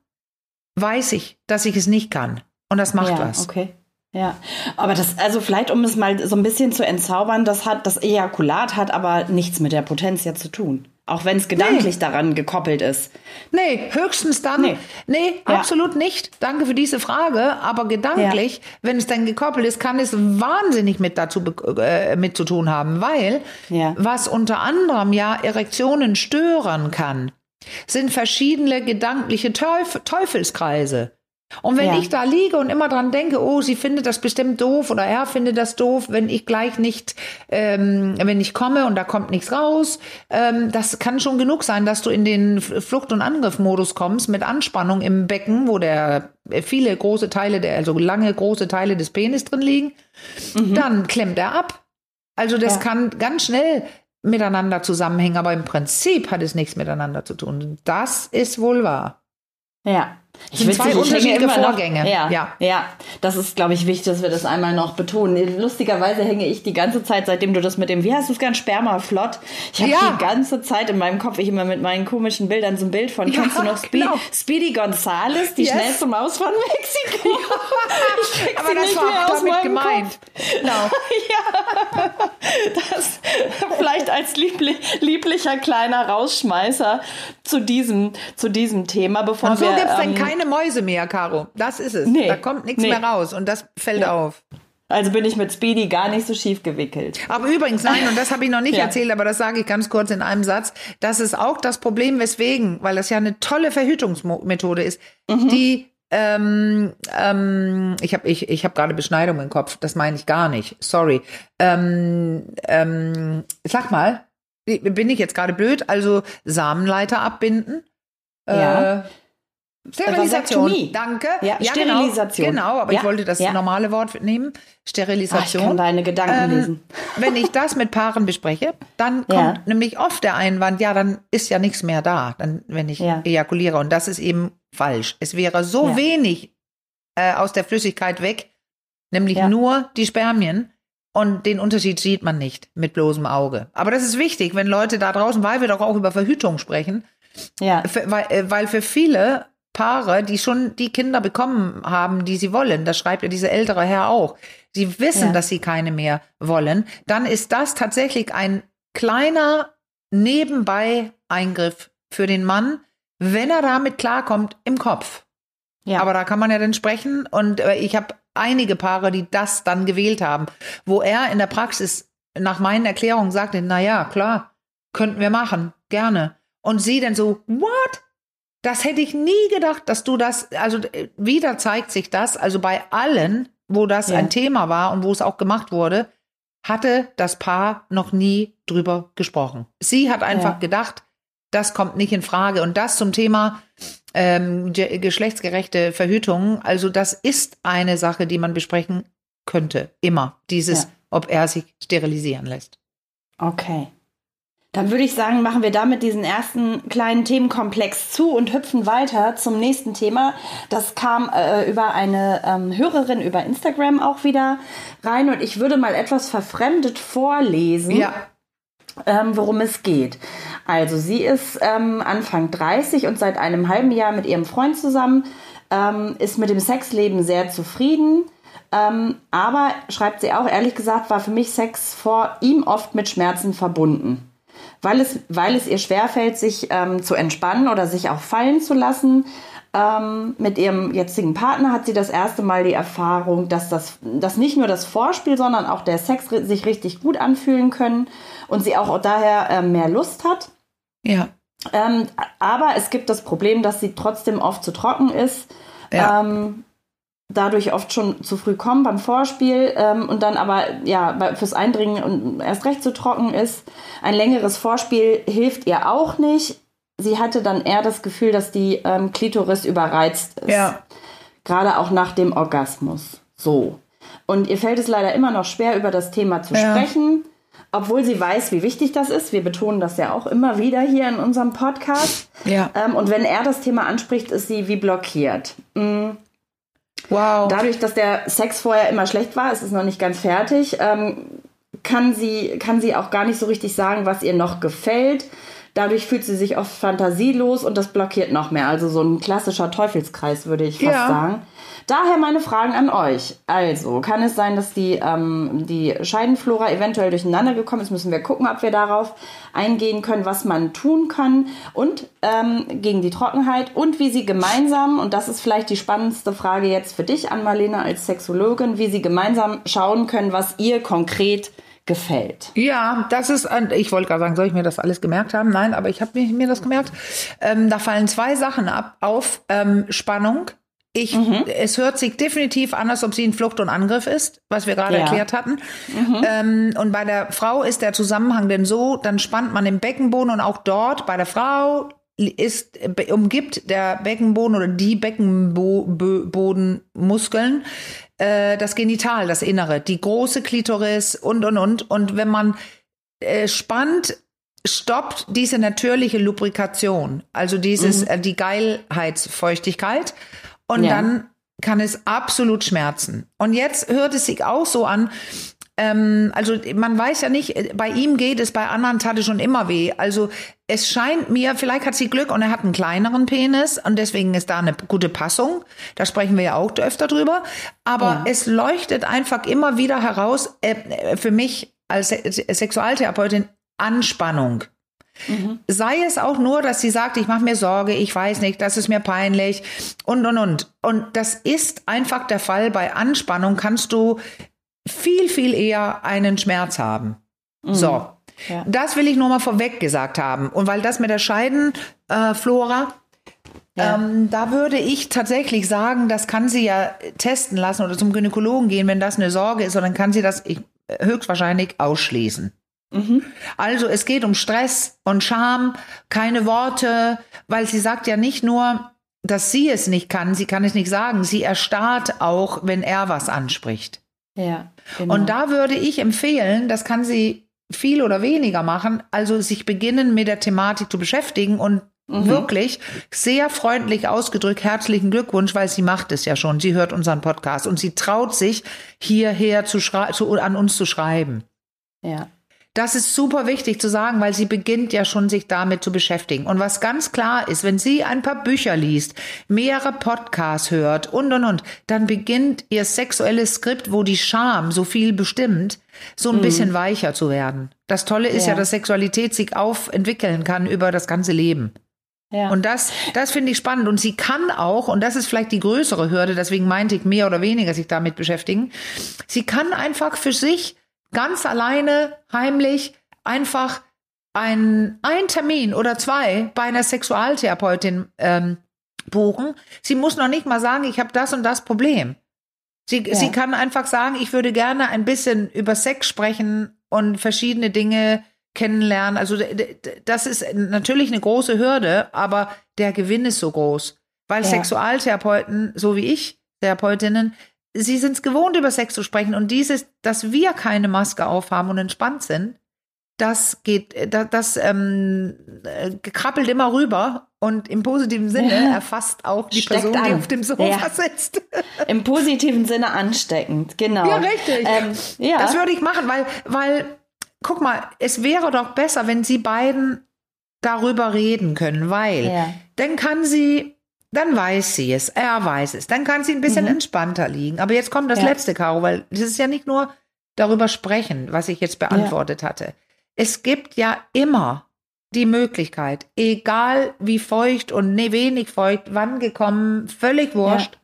weiß ich, dass ich es nicht kann. Und das macht ja, was. Okay. Ja, aber das, also vielleicht, um es mal so ein bisschen zu entzaubern, das hat, das Ejakulat hat aber nichts mit der Potenz ja zu tun. Auch wenn es gedanklich nee. daran gekoppelt ist. Nee, höchstens dann. Nee, nee ja. absolut nicht. Danke für diese Frage. Aber gedanklich, ja. wenn es dann gekoppelt ist, kann es wahnsinnig mit dazu äh, mit zu tun haben. Weil, ja. was unter anderem ja Erektionen stören kann, sind verschiedene gedankliche Teuf Teufelskreise. Und wenn ja. ich da liege und immer dran denke, oh, sie findet das bestimmt doof oder er findet das doof, wenn ich gleich nicht, ähm, wenn ich komme und da kommt nichts raus, ähm, das kann schon genug sein, dass du in den Flucht- und Angriffmodus kommst mit Anspannung im Becken, wo der äh, viele große Teile, der, also lange große Teile des Penis drin liegen. Mhm. Dann klemmt er ab. Also das ja. kann ganz schnell miteinander zusammenhängen, aber im Prinzip hat es nichts miteinander zu tun. Das ist wohl wahr. Ja. Ich sind zwei unterschiedliche Vorgänge. Noch, ja, ja, ja. Das ist, glaube ich, wichtig, dass wir das einmal noch betonen. Lustigerweise hänge ich die ganze Zeit, seitdem du das mit dem, wie hast du es gern, Spermaflott? Ich habe ja. die ganze Zeit in meinem Kopf, ich immer mit meinen komischen Bildern so ein Bild von, ja, kennst du noch Spe genau. Speedy Gonzales, die yes. schnellste Maus von Mexiko? [LAUGHS] Ja. Aber das war auch damit gemeint. Genau. [LAUGHS] ja. Das vielleicht als lieblich, lieblicher kleiner Rausschmeißer zu diesem, zu diesem Thema, bevor Und so wir. gibt's ähm, keine Mäuse mehr, Caro. Das ist es. Nee, da kommt nichts nee. mehr raus und das fällt ja. auf. Also bin ich mit Speedy gar nicht so schief gewickelt. Aber übrigens, nein, und das habe ich noch nicht ja. erzählt, aber das sage ich ganz kurz in einem Satz. Das ist auch das Problem, weswegen, weil das ja eine tolle Verhütungsmethode ist, mhm. die ähm, ähm, ich habe ich, ich hab gerade Beschneidung im Kopf, das meine ich gar nicht. Sorry. Ähm, ähm, sag mal, bin ich jetzt gerade blöd? Also Samenleiter abbinden. Ja. Äh, Sterilisation. Danke. Ja, ja genau. Sterilisation. Genau, genau aber ja, ich wollte das ja. normale Wort nehmen. Sterilisation. Ach, ich kann deine Gedanken ähm, lesen. [LAUGHS] Wenn ich das mit Paaren bespreche, dann kommt nämlich oft der Einwand, ja, dann ist ja nichts mehr da, dann, wenn ich ejakuliere. Und das ist eben falsch. Es wäre so wenig äh, aus der Flüssigkeit weg, nämlich nur die Spermien. Und den Unterschied sieht man nicht mit bloßem Auge. Aber das ist wichtig, wenn Leute da draußen, weil wir doch auch über Verhütung sprechen, ja. weil, äh, weil für viele Paare, die schon die Kinder bekommen haben, die sie wollen, das schreibt ja dieser ältere Herr auch, sie wissen, ja. dass sie keine mehr wollen, dann ist das tatsächlich ein kleiner Nebenbei-Eingriff für den Mann, wenn er damit klarkommt im Kopf. Ja. Aber da kann man ja dann sprechen und äh, ich habe einige Paare, die das dann gewählt haben, wo er in der Praxis nach meinen Erklärungen sagte, na ja, klar, könnten wir machen, gerne. Und sie dann so, what? Das hätte ich nie gedacht, dass du das, also äh, wieder zeigt sich das, also bei allen, wo das ja. ein Thema war und wo es auch gemacht wurde, hatte das Paar noch nie drüber gesprochen. Sie hat einfach ja. gedacht, das kommt nicht in Frage. Und das zum Thema ähm, geschlechtsgerechte Verhütung, also das ist eine Sache, die man besprechen könnte, immer. Dieses, ja. ob er sich sterilisieren lässt. Okay. Dann würde ich sagen, machen wir damit diesen ersten kleinen Themenkomplex zu und hüpfen weiter zum nächsten Thema. Das kam äh, über eine ähm, Hörerin über Instagram auch wieder rein und ich würde mal etwas verfremdet vorlesen. Ja. Ähm, worum es geht. Also sie ist ähm, Anfang 30 und seit einem halben Jahr mit ihrem Freund zusammen, ähm, ist mit dem Sexleben sehr zufrieden. Ähm, aber schreibt sie auch, ehrlich gesagt, war für mich Sex vor ihm oft mit Schmerzen verbunden weil es, weil es ihr schwerfällt, sich ähm, zu entspannen oder sich auch fallen zu lassen. Ähm, mit ihrem jetzigen Partner hat sie das erste Mal die Erfahrung, dass, das, dass nicht nur das Vorspiel, sondern auch der Sex sich richtig gut anfühlen können und sie auch daher äh, mehr Lust hat. Ja. Ähm, aber es gibt das Problem, dass sie trotzdem oft zu trocken ist. Ja. Ähm, dadurch oft schon zu früh kommen beim Vorspiel ähm, und dann aber ja fürs Eindringen und erst recht zu trocken ist. Ein längeres Vorspiel hilft ihr auch nicht. Sie hatte dann eher das Gefühl, dass die ähm, Klitoris überreizt ist. Ja. Gerade auch nach dem Orgasmus. So. Und ihr fällt es leider immer noch schwer, über das Thema zu ja. sprechen, obwohl sie weiß, wie wichtig das ist. Wir betonen das ja auch immer wieder hier in unserem Podcast. Ja. Ähm, und wenn er das Thema anspricht, ist sie wie blockiert. Mhm. Wow. Dadurch, dass der Sex vorher immer schlecht war, es ist noch nicht ganz fertig, ähm, kann, sie, kann sie auch gar nicht so richtig sagen, was ihr noch gefällt. Dadurch fühlt sie sich oft fantasielos und das blockiert noch mehr. Also so ein klassischer Teufelskreis, würde ich fast ja. sagen. Daher meine Fragen an euch. Also, kann es sein, dass die, ähm, die Scheidenflora eventuell durcheinander gekommen ist? Müssen wir gucken, ob wir darauf eingehen können, was man tun kann und ähm, gegen die Trockenheit und wie sie gemeinsam, und das ist vielleicht die spannendste Frage jetzt für dich an Marlene als Sexologin, wie sie gemeinsam schauen können, was ihr konkret gefällt. Ja, das ist, ich wollte gerade sagen, soll ich mir das alles gemerkt haben? Nein, aber ich habe mir, mir das gemerkt. Ähm, da fallen zwei Sachen ab auf ähm, Spannung ich, mhm. Es hört sich definitiv an, als ob sie in Flucht und Angriff ist, was wir gerade ja. erklärt hatten. Mhm. Ähm, und bei der Frau ist der Zusammenhang denn so, dann spannt man den Beckenboden und auch dort bei der Frau ist, umgibt der Beckenboden oder die Beckenbodenmuskeln äh, das Genital, das Innere, die große Klitoris und, und, und. Und wenn man äh, spannt, stoppt diese natürliche Lubrikation, also dieses, Mhm. äh, die Geilheitsfeuchtigkeit. Und Ja. dann kann es absolut schmerzen. Und jetzt hört es sich auch so an, ähm, also man weiß ja nicht, bei ihm geht es, bei anderen tat es schon immer weh. Also es scheint mir, vielleicht hat sie Glück und er hat einen kleineren Penis und deswegen ist da eine gute Passung. Da sprechen wir ja auch öfter drüber. Aber Ja. es leuchtet einfach immer wieder heraus, äh, für mich als Se Sexualtherapeutin, Anspannung. Sei es auch nur, dass sie sagt, ich mache mir Sorge, ich weiß nicht, das ist mir peinlich und, und, und. Und das ist einfach der Fall. Bei Anspannung kannst du viel, viel eher einen Schmerz haben. So. Ja. Das will ich nur mal vorweg gesagt haben. Und weil das mit der Scheidenflora, äh, Flora, Ja. ähm, da würde ich tatsächlich sagen, das kann sie ja testen lassen oder zum Gynäkologen gehen, wenn das eine Sorge ist, und dann kann sie das ich, höchstwahrscheinlich ausschließen. Also es geht um Stress und Scham, keine Worte, weil sie sagt ja nicht nur, dass sie es nicht kann, sie kann es nicht sagen, sie erstarrt auch, wenn er was anspricht. Ja, genau. Und da würde ich empfehlen, das kann sie viel oder weniger machen, also sich beginnen mit der Thematik zu beschäftigen und wirklich sehr freundlich ausgedrückt herzlichen Glückwunsch, weil sie macht es ja schon. Sie hört unseren Podcast und sie traut sich hierher zu, zu an uns zu schreiben. ja. Das ist super wichtig zu sagen, weil sie beginnt ja schon sich damit zu beschäftigen. Und was ganz klar ist, wenn sie ein paar Bücher liest, mehrere Podcasts hört und und und, dann beginnt ihr sexuelles Skript, wo die Scham so viel bestimmt, so ein bisschen weicher zu werden. Das Tolle ist ja, Ja. dass Sexualität sich aufentwickeln kann über das ganze Leben. ja. Und das, das finde ich spannend. Und sie kann auch, und das ist vielleicht die größere Hürde, deswegen meinte ich mehr oder weniger sich damit beschäftigen, sie kann einfach für sich ganz alleine, heimlich, einfach ein, ein Termin oder zwei bei einer Sexualtherapeutin ähm, buchen. Sie muss noch nicht mal sagen, ich habe das und das Problem. Sie, sie kann einfach sagen, ich würde gerne ein bisschen über Sex sprechen und verschiedene Dinge kennenlernen. Also das ist natürlich eine große Hürde, aber der Gewinn ist so groß. Weil Ja. Sexualtherapeuten, so wie ich, Therapeutinnen, sie sind es gewohnt, über Sex zu sprechen. Und dieses, dass wir keine Maske aufhaben und entspannt sind, das geht, äh, das, das ähm, äh, krabbelt immer rüber und im positiven Sinne Ja. erfasst auch die Steckt Person, die an. auf dem Sofa Ja. sitzt. [LAUGHS] Im positiven Sinne ansteckend, genau. Ja, richtig. Ähm, ja. Das würde ich machen, weil, weil, guck mal, es wäre doch besser, wenn sie beiden darüber reden können, weil Ja. dann kann sie, dann weiß sie es, er weiß es, dann kann sie ein bisschen Mhm. entspannter liegen. Aber jetzt kommt das Ja. letzte, Caro, weil das ist ja nicht nur darüber sprechen, was ich jetzt beantwortet hatte. Es gibt ja immer die Möglichkeit, egal wie feucht und ne, wenig feucht, wann gekommen, völlig wurscht,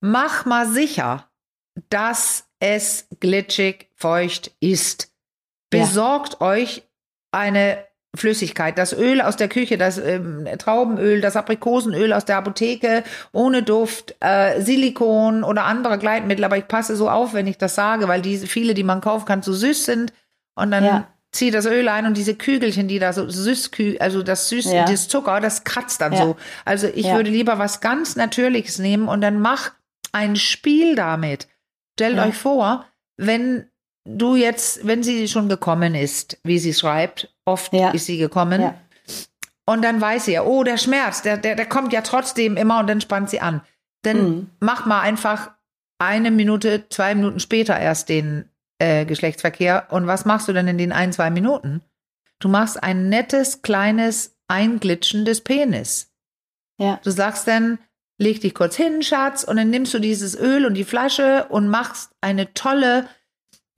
mach mal sicher, dass es glitschig feucht ist. Ja. Besorgt euch eine Flüssigkeit, das Öl aus der Küche, das ähm, Traubenöl, das Aprikosenöl aus der Apotheke, ohne Duft, äh, Silikon oder andere Gleitmittel. Aber ich passe so auf, wenn ich das sage, weil diese viele, die man kaufen kann, so süß sind. Und dann Ja. zieh das Öl ein und diese Kügelchen, die da so süß, also das süß, Ja. das Zucker, das kratzt dann Ja. so. Also ich würde lieber was ganz Natürliches nehmen und dann mach ein Spiel damit. Stellt euch vor, wenn du jetzt, wenn sie schon gekommen ist, wie sie schreibt, oft Ja. ist sie gekommen, Ja. und dann weiß sie ja, oh, der Schmerz, der, der, der kommt ja trotzdem immer und dann spannt sie an. Dann Mhm. mach mal einfach eine Minute, zwei Minuten später erst den äh, Geschlechtsverkehr. Und was machst du denn in den ein, zwei Minuten? Du machst ein nettes, kleines Einglitschen des Penis. Ja. Du sagst dann, leg dich kurz hin, Schatz, und dann nimmst du dieses Öl und die Flasche und machst eine tolle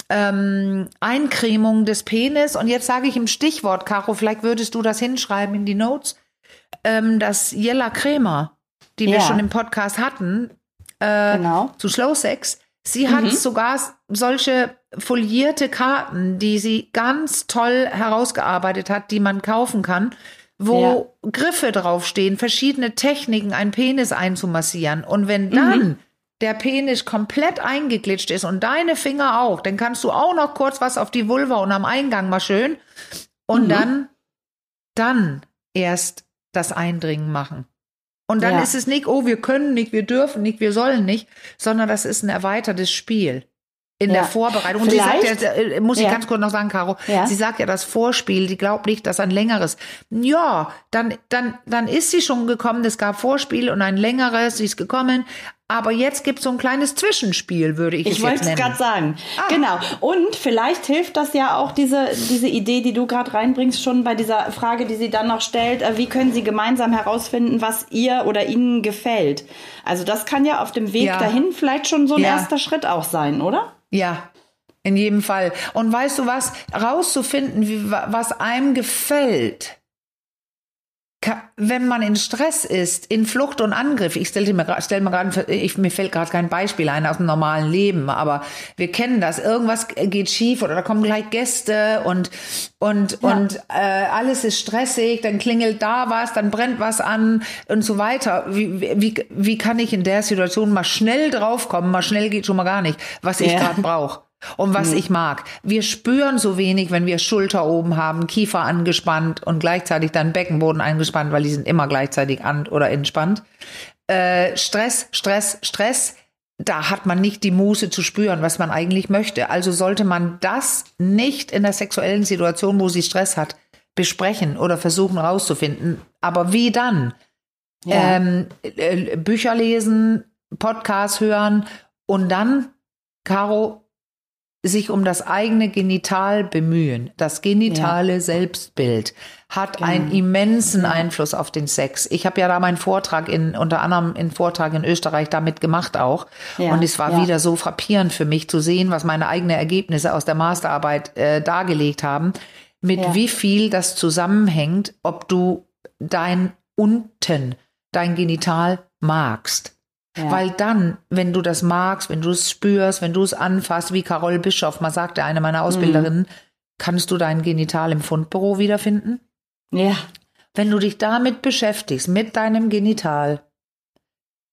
ähm, Eincremung des Penis. Und jetzt sage ich im Stichwort, Caro, vielleicht würdest du das hinschreiben in die Notes, ähm, das Jella Crema, die wir Ja. schon im Podcast hatten, äh, Genau. zu Slow Sex. Sie hat Mhm. sogar solche folierte Karten, die sie ganz toll herausgearbeitet hat, die man kaufen kann, wo Griffe draufstehen, verschiedene Techniken, einen Penis einzumassieren. Und wenn dann der Penis komplett eingeglitscht ist und deine Finger auch, dann kannst du auch noch kurz was auf die Vulva und am Eingang mal schön. Und Mhm. dann, dann erst das Eindringen machen. Und dann Ja. ist es nicht, oh, wir können nicht, wir dürfen nicht, wir sollen nicht, sondern das ist ein erweitertes Spiel. in Ja. der Vorbereitung. Und sie Vielleicht- sagt ja, äh, muss ich Ja. ganz kurz noch sagen, Caro, sie sagt ja das Vorspiel, sie glaubt nicht, dass ein längeres. Ja, dann, dann, dann ist sie schon gekommen, es gab Vorspiel und ein längeres, sie ist gekommen. Aber jetzt gibt es so ein kleines Zwischenspiel, würde ich, Ich es wollte jetzt es nennen. gerade sagen. Ah. Genau. Und vielleicht hilft das ja auch, diese, diese Idee, die du gerade reinbringst, schon bei dieser Frage, die sie dann noch stellt, äh, wie können sie gemeinsam herausfinden, was ihr oder ihnen gefällt. Also das kann ja auf dem Weg Ja. dahin vielleicht schon so ein Ja. erster Schritt auch sein, oder? Ja, in jedem Fall. Und weißt du was, rauszufinden, wie, wa- was einem gefällt, wenn man in Stress ist, in Flucht und Angriff, ich stelle mir, stell mir gerade, ich, mir fällt gerade kein Beispiel ein aus dem normalen Leben, aber wir kennen das, irgendwas geht schief oder da kommen gleich Gäste und, und, Ja. und äh, alles ist stressig, dann klingelt da was, dann brennt was an und so weiter. Wie, wie, wie kann ich in der Situation mal schnell draufkommen, mal schnell geht schon mal gar nicht, was ich Ja. gerade brauche? Und was ich mag. Wir spüren so wenig, wenn wir Schulter oben haben, Kiefer angespannt und gleichzeitig dann Beckenboden eingespannt, weil die sind immer gleichzeitig an oder entspannt. Äh, Stress, Stress, Stress. Da hat man nicht die Muße zu spüren, was man eigentlich möchte. Also sollte man das nicht in der sexuellen Situation, wo sie Stress hat, besprechen oder versuchen rauszufinden. Aber wie dann? Ja. ähm, äh, Bücher lesen, Podcasts hören und dann, Caro, sich um das eigene Genital bemühen. Das genitale Selbstbild hat einen Genau. immensen Einfluss auf den Sex. Ich habe ja da meinen Vortrag in, unter anderem einen Vortrag in Österreich damit gemacht auch. Ja, Und es war ja. wieder so frappierend für mich zu sehen, was meine eigenen Ergebnisse aus der Masterarbeit äh, dargelegt haben, mit Ja. wie viel das zusammenhängt, ob du dein unten, dein Genital magst. Ja. Weil dann, wenn du das magst, wenn du es spürst, wenn du es anfasst, wie Carol Bischoff mal sagte, eine meiner Ausbilderinnen, Mhm. kannst du dein Genital im Fundbüro wiederfinden? ja. Wenn du dich damit beschäftigst, mit deinem Genital,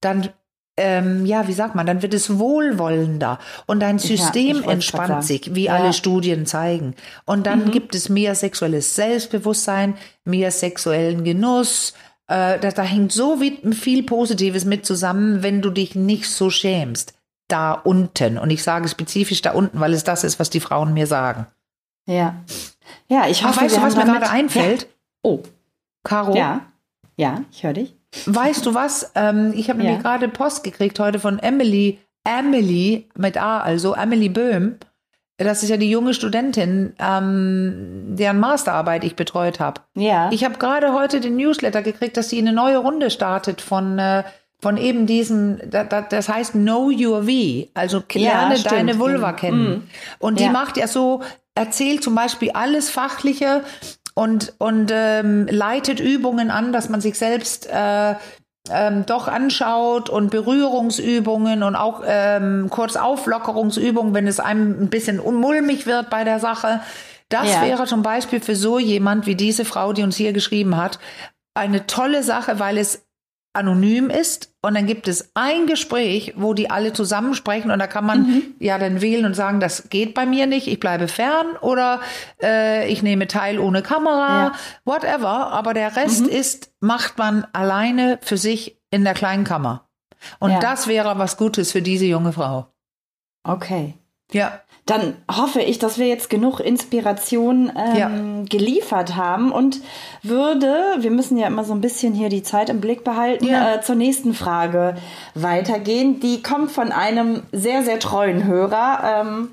dann, ähm, ja, wie sagt man, dann wird es wohlwollender und dein Ja, System grad entspannt sich, wie Ja. alle Studien zeigen. Und dann Mhm. gibt es mehr sexuelles Selbstbewusstsein, mehr sexuellen Genuss. Äh, da, da hängt so viel Positives mit zusammen, wenn du dich nicht so schämst. Da unten. Und ich sage spezifisch da unten, weil es das ist, was die Frauen mir sagen. Ja. Ja, ich Ach, hoffe, weißt wir du, was mir gerade einfällt? Ja. Oh, Caro? ja. Ja, ich höre dich. Weißt du was? Ähm, ich habe Ja. nämlich gerade Post gekriegt heute von Emily, Emily mit A, also Emily Böhm. Das ist ja die junge Studentin, ähm, deren Masterarbeit ich betreut habe. Ja. Ich habe gerade heute den Newsletter gekriegt, dass sie eine neue Runde startet von äh, von eben diesem, da, da, das heißt Know Your V, also lerne stimmt. deine Vulva Mhm. kennen. Und die Ja. macht ja so, erzählt zum Beispiel alles Fachliche und, und ähm, leitet Übungen an, dass man sich selbst äh, ähm, doch anschaut und Berührungsübungen und auch ähm, kurz Auflockerungsübungen, wenn es einem ein bisschen unmulmig wird bei der Sache. Das Ja. wäre zum Beispiel für so jemand wie diese Frau, die uns hier geschrieben hat, eine tolle Sache, weil es anonym ist und dann gibt es ein Gespräch, wo die alle zusammensprechen und da kann man Mhm. ja dann wählen und sagen, das geht bei mir nicht, ich bleibe fern oder äh, ich nehme teil ohne Kamera, Ja. Mhm. whatever. Aber der Rest ist, macht man alleine für sich in der kleinen Kammer. Und Ja. das wäre was Gutes für diese junge Frau. Okay. Ja. Dann hoffe ich, dass wir jetzt genug Inspiration ähm, Ja. geliefert haben und würde, wir müssen ja immer so ein bisschen hier die Zeit im Blick behalten, Ja. äh, zur nächsten Frage weitergehen. Die kommt von einem sehr, sehr treuen Hörer ähm,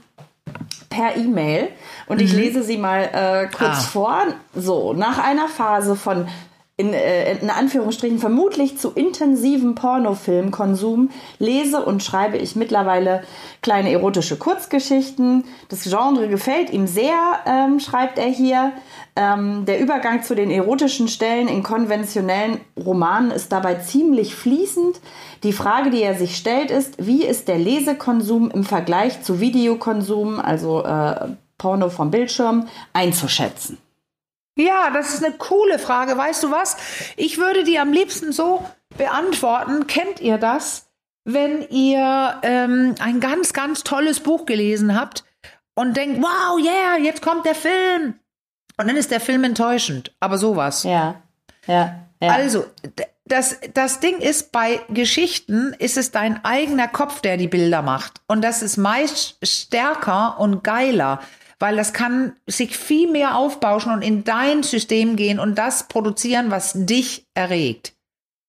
per E-Mail und ich lese sie mal äh, kurz Ah. vor. So, nach einer Phase von in, äh, in Anführungsstrichen vermutlich zu intensivem Pornofilmkonsum lese und schreibe ich mittlerweile kleine erotische Kurzgeschichten. Das Genre gefällt ihm sehr, ähm, schreibt er hier. Ähm, der Übergang zu den erotischen Stellen in konventionellen Romanen ist dabei ziemlich fließend. Die Frage, die er sich stellt, ist, wie ist der Lesekonsum im Vergleich zu Videokonsum, also äh, Porno vom Bildschirm, einzuschätzen? Ja, das ist eine coole Frage. Weißt du was? Ich würde die am liebsten so beantworten. Kennt ihr das? Wenn ihr ähm, ein ganz, ganz tolles Buch gelesen habt und denkt, wow, yeah, jetzt kommt der Film. Und dann ist der Film enttäuschend. Aber sowas. Ja, ja. Ja. Also, das, das Ding ist, bei Geschichten ist es dein eigener Kopf, der die Bilder macht. Und das ist meist stärker und geiler, weil das kann sich viel mehr aufbauschen und in dein System gehen und das produzieren, was dich erregt.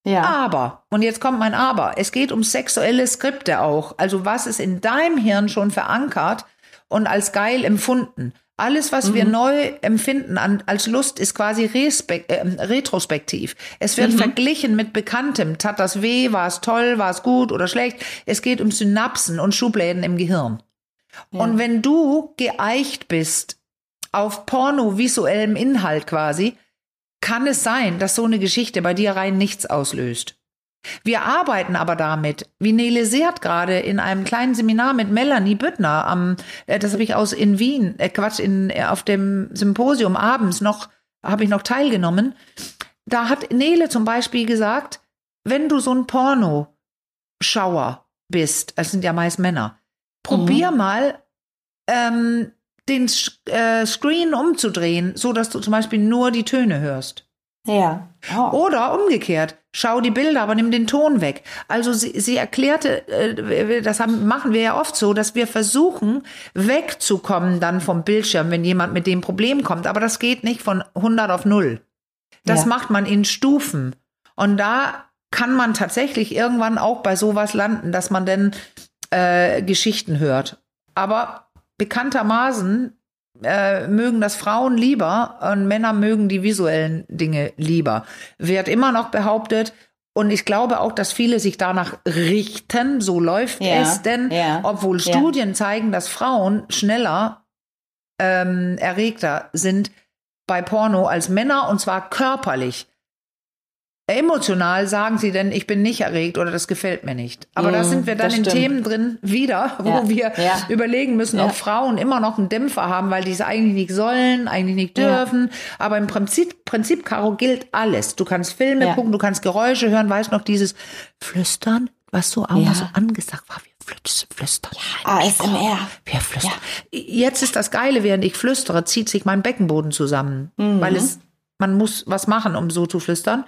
Ja. Aber, und jetzt kommt mein Aber, es geht um sexuelle Skripte auch. Also was ist in deinem Hirn schon verankert und als geil empfunden. Alles, was mhm. wir neu empfinden an, als Lust, ist quasi respekt, äh, retrospektiv. Es wird mhm. verglichen mit Bekanntem. Tat das weh? War es toll? War es gut oder schlecht? Es geht um Synapsen und Schubläden im Gehirn. Ja. Und wenn du geeicht bist auf pornovisuellem Inhalt quasi, kann es sein, dass so eine Geschichte bei dir rein nichts auslöst. Wir arbeiten aber damit, wie Nele Seert gerade in einem kleinen Seminar mit Melanie Büttner, am, äh, das habe ich aus in Wien, äh, Quatsch, in, äh, auf dem Symposium abends noch, habe ich noch teilgenommen. Da hat Nele zum Beispiel gesagt, wenn du so ein Porno-Schauer bist, es sind ja meist Männer, probier mhm. mal ähm, den äh, Screen umzudrehen, so dass du zum Beispiel nur die Töne hörst. Ja. Oh. Oder umgekehrt, schau die Bilder, aber nimm den Ton weg. Also sie, sie erklärte, äh, das haben, machen wir ja oft so, dass wir versuchen, wegzukommen dann vom Bildschirm, wenn jemand mit dem Problem kommt. Aber das geht nicht von 100 auf 0. Das ja. macht man in Stufen. Und da kann man tatsächlich irgendwann auch bei sowas landen, dass man denn äh, Geschichten hört. Aber bekanntermaßen äh, mögen das Frauen lieber und Männer mögen die visuellen Dinge lieber. Wird immer noch behauptet, und ich glaube auch, dass viele sich danach richten, so läuft ja, es denn, ja, obwohl Studien ja. zeigen, dass Frauen schneller ähm, erregter sind bei Porno als Männer und zwar körperlich. Emotional sagen sie denn, ich bin nicht erregt oder das gefällt mir nicht. Aber mm, da sind wir dann in Themen drin wieder, wo ja, wir ja. überlegen müssen, ja. ob Frauen immer noch einen Dämpfer haben, weil die es eigentlich nicht sollen, eigentlich nicht dürfen. Aber im Prinzip, Prinzip, Caro, gilt alles. Du kannst Filme gucken, du kannst Geräusche hören, weißt noch dieses Flüstern, was so auch mal so angesagt war. Wir flüstern. ASMR. Wir flüstern. Jetzt ist das Geile, während ich flüstere, zieht sich mein Beckenboden zusammen, mhm. weil es man muss was machen, um so zu flüstern.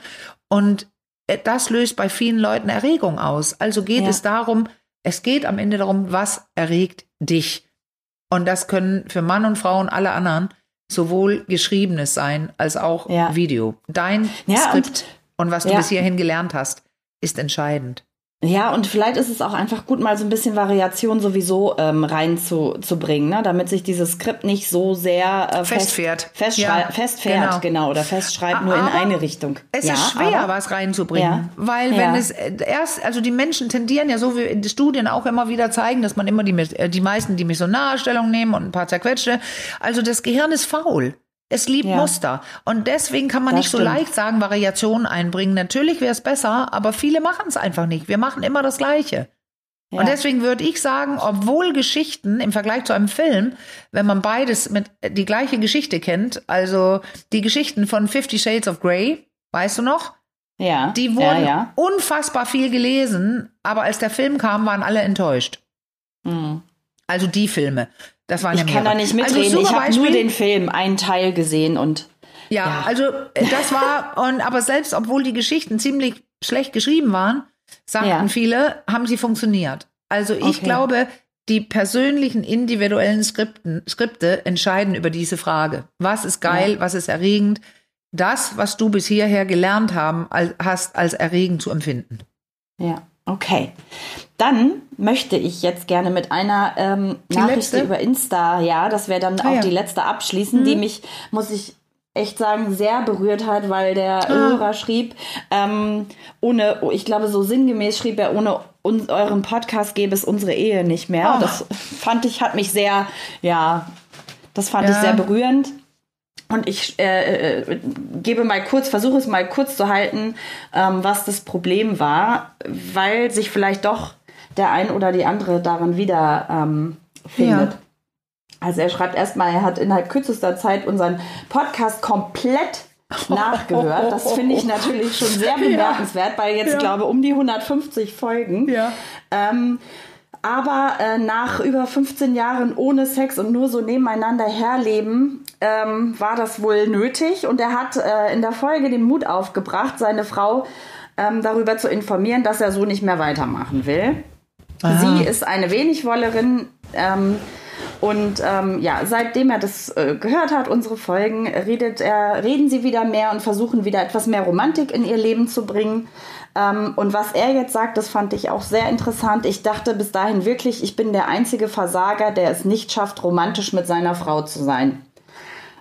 Und äh, das löst bei vielen Leuten Erregung aus. Also geht ja. es darum, es geht am Ende darum, was erregt dich. Und das können für Mann und Frau und alle anderen sowohl geschriebenes sein als auch ja. Video. Dein ja, Skript und, und, was du bis hierhin gelernt hast, ist entscheidend. Ja, und vielleicht ist es auch einfach gut, mal so ein bisschen Variation sowieso ähm, reinzubringen, ne? damit sich dieses Skript nicht so sehr äh, festfährt. Fest, ja, festfährt, genau. genau, oder festschreibt nur in eine Richtung. Es ja, ist schwer, aber, was reinzubringen, ja, weil wenn es äh, erst, also die Menschen tendieren ja so, wie in den Studien auch immer wieder zeigen, dass man immer die, äh, die meisten die Missionarstellung nehmen und ein paar zerquetschte. Also das Gehirn ist faul. Es liebt ja. Muster. Und deswegen kann man das nicht stimmt. so leicht sagen, Variationen einbringen. Natürlich wäre es besser, aber viele machen es einfach nicht. Wir machen immer das Gleiche. Ja. Und deswegen würde ich sagen, obwohl Geschichten im Vergleich zu einem Film, wenn man beides mit die gleiche Geschichte kennt, also die Geschichten von Fifty Shades of Grey, weißt du noch? Ja. Die wurden ja, unfassbar viel gelesen, aber als der Film kam, waren alle enttäuscht. Mhm. Also die Filme. Das waren ich ja kann da nicht mitreden. Also ich habe nur den Film, einen Teil gesehen und ja, ja, also äh, das war und aber selbst obwohl die Geschichten ziemlich schlecht geschrieben waren, sagten ja. viele, haben sie funktioniert. Also ich okay. glaube, die persönlichen individuellen Skripten, Skripte entscheiden über diese Frage. Was ist geil, ja. was ist erregend? Das, was du bis hierher gelernt haben, hast, als erregend zu empfinden. Ja. Okay. Dann möchte ich jetzt gerne mit einer ähm, Nachricht letzte? über Insta, ja, das wäre dann ah, auch ja. die letzte abschließen, mhm. die mich, muss ich echt sagen, sehr berührt hat, weil der ah. Hörer schrieb, ähm, ohne, ich glaube, so sinngemäß schrieb er, ohne uns, euren Podcast gäbe es unsere Ehe nicht mehr. Oh. Das fand ich, hat mich sehr, ja, das fand ja. ich sehr berührend. Und ich äh, äh, gebe mal kurz, versuche es mal kurz zu halten, ähm, was das Problem war, weil sich vielleicht doch der ein oder die andere darin wieder ähm, findet. Ja. Also er schreibt erstmal, er hat innerhalb kürzester Zeit unseren Podcast komplett [LAUGHS] nachgehört. Das finde ich natürlich schon sehr bemerkenswert, weil jetzt, ja. glaube um die 150 Folgen. Ja. Ähm, Aber äh, nach über 15 Jahren ohne Sex und nur so nebeneinander herleben, ähm, war das wohl nötig. Und er hat äh, in der Folge den Mut aufgebracht, seine Frau ähm, darüber zu informieren, dass er so nicht mehr weitermachen will. Aha. Sie ist eine Wenigwollerin. Ähm, und ähm, ja, seitdem er das äh, gehört hat, unsere Folgen, redet er, reden sie wieder mehr und versuchen wieder etwas mehr Romantik in ihr Leben zu bringen. Ähm, und was er jetzt sagt, das fand ich auch sehr interessant. Ich dachte bis dahin wirklich, ich bin der einzige Versager, der es nicht schafft, romantisch mit seiner Frau zu sein.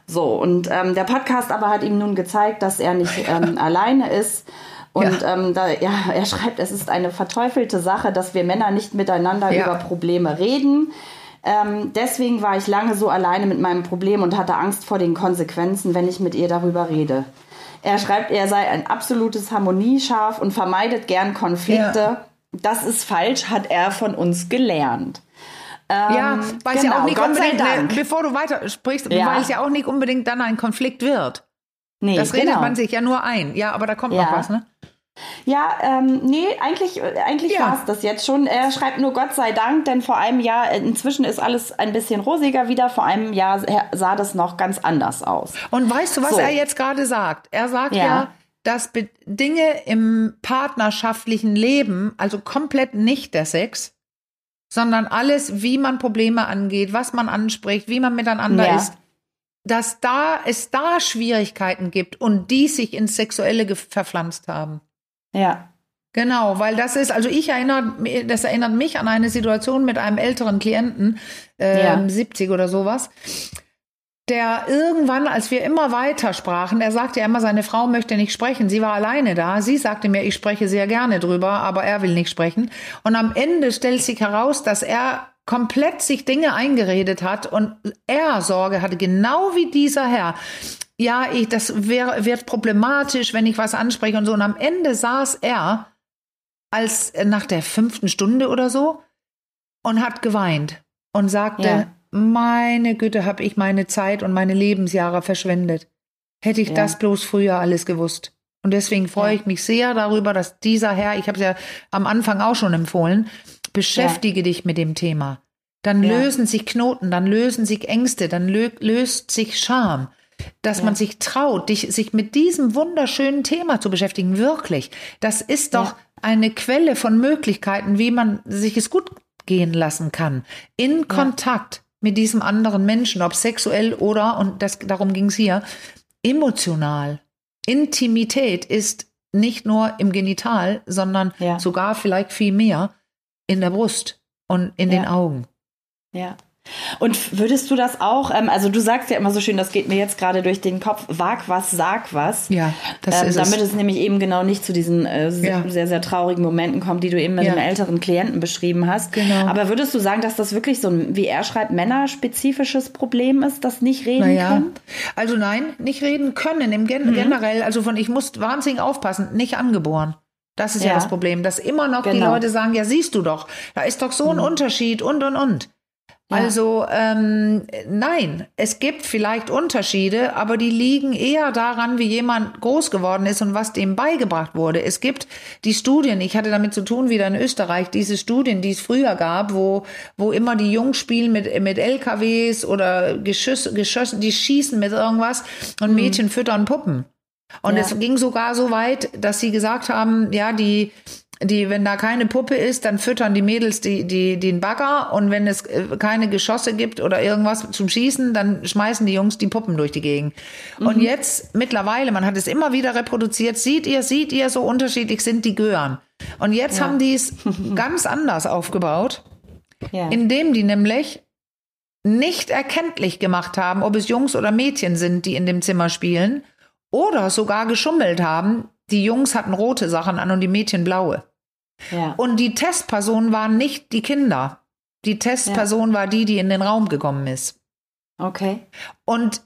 So, und ähm, der Podcast aber hat ihm nun gezeigt, dass er nicht [LAUGHS] ähm, alleine ist. Und ja. Ähm, da, ja, er schreibt, es ist eine verteufelte Sache, dass wir Männer nicht miteinander ja. über Probleme reden. Ähm, deswegen war ich lange so alleine mit meinem Problem und hatte Angst vor den Konsequenzen, wenn ich mit ihr darüber rede. Er schreibt, er sei ein absolutes Harmonieschaf und vermeidet gern Konflikte. Ja. Das ist falsch, hat er von uns gelernt. Ähm, ja, weil es ja auch genau, nicht Gott unbedingt, bevor du weiter sprichst, ja. weil es ja auch nicht unbedingt dann ein Konflikt wird. Nee, das redet genau. man sich ja nur ein. Ja, aber da kommt ja. noch was, ne? Ja, ähm, nee, eigentlich, eigentlich ja. war es das jetzt schon. Er schreibt nur Gott sei Dank, denn vor einem Jahr, inzwischen ist alles ein bisschen rosiger wieder. Vor einem Jahr sah das noch ganz anders aus. Und weißt du, was so. er jetzt gerade sagt? Er sagt ja, ja dass Dinge im partnerschaftlichen Leben, also komplett nicht der Sex, sondern alles, wie man Probleme angeht, was man anspricht, wie man miteinander ja. ist, dass da es da Schwierigkeiten gibt und die sich ins Sexuelle verpflanzt haben. Ja. Genau, weil das ist, also ich erinnere, das erinnert mich an eine Situation mit einem älteren Klienten, äh, ja. 70 oder sowas, der irgendwann, als wir immer weiter sprachen, er sagte ja immer, seine Frau möchte nicht sprechen. Sie war alleine da. Sie sagte mir, ich spreche sehr gerne drüber, aber er will nicht sprechen. Und am Ende stellt sich heraus, dass er komplett sich Dinge eingeredet hat und er Sorge hatte, genau wie dieser Herr ja, ich, das wär, wird problematisch, wenn ich was anspreche und so. Und am Ende saß er als äh, nach der fünften Stunde oder so und hat geweint und sagte, ja. meine Güte, habe ich meine Zeit und meine Lebensjahre verschwendet. Hätte ich ja. das bloß früher alles gewusst. Und deswegen freue ja. ich mich sehr darüber, dass dieser Herr, ich habe es ja am Anfang auch schon empfohlen, beschäftige dich mit dem Thema. Dann lösen sich Knoten, dann lösen sich Ängste, dann lö löst sich Scham dass ja. man sich traut, dich, sich mit diesem wunderschönen Thema zu beschäftigen, wirklich. Das ist doch ja. eine Quelle von Möglichkeiten, wie man sich es gut gehen lassen kann. In Kontakt ja. mit diesem anderen Menschen, ob sexuell oder, und das, darum ging es hier, emotional. Intimität ist nicht nur im Genital, sondern sogar vielleicht viel mehr in der Brust und in den Augen. Ja. Und würdest du das auch, ähm, also du sagst ja immer so schön, das geht mir jetzt gerade durch den Kopf, wag was, sag was. Ja, das ähm, ist Damit es. es nämlich eben genau nicht zu diesen äh, ja. sehr, sehr traurigen Momenten kommt, die du eben mit ja. dem älteren Klienten beschrieben hast. Genau. Aber würdest du sagen, dass das wirklich so ein, wie er schreibt, männerspezifisches Problem ist, das nicht reden naja. können? Also nein, nicht reden können im Gen mhm. generell, also von ich muss wahnsinnig aufpassen, nicht angeboren. Das ist ja, ja das Problem, dass immer noch genau. die Leute sagen, ja siehst du doch, da ist doch so ein mhm. Unterschied und und und. Also ähm, nein, es gibt vielleicht Unterschiede, aber die liegen eher daran, wie jemand groß geworden ist und was dem beigebracht wurde. Es gibt die Studien, ich hatte damit zu tun wieder in Österreich, diese Studien, die es früher gab, wo, wo immer die Jungs spielen mit, mit LKWs oder Geschüsse, Geschossen, die schießen mit irgendwas und mhm. Mädchen füttern Puppen. Und ja. es ging sogar so weit, dass sie gesagt haben, ja, die, die, wenn da keine Puppe ist, dann füttern die Mädels die, die, den Bagger und wenn es äh, keine Geschosse gibt oder irgendwas zum Schießen, dann schmeißen die Jungs die Puppen durch die Gegend. Mhm. Und jetzt mittlerweile, man hat es immer wieder reproduziert, seht ihr, seht ihr, so unterschiedlich sind die Gören. Und jetzt ja. haben die es [LAUGHS] ganz anders aufgebaut, ja. indem die nämlich nicht erkenntlich gemacht haben, ob es Jungs oder Mädchen sind, die in dem Zimmer spielen, oder sogar geschummelt haben. Die Jungs hatten rote Sachen an und die Mädchen blaue. Ja. Und die Testperson waren nicht die Kinder. Die Testperson ja. war die, die in den Raum gekommen ist. Okay. Und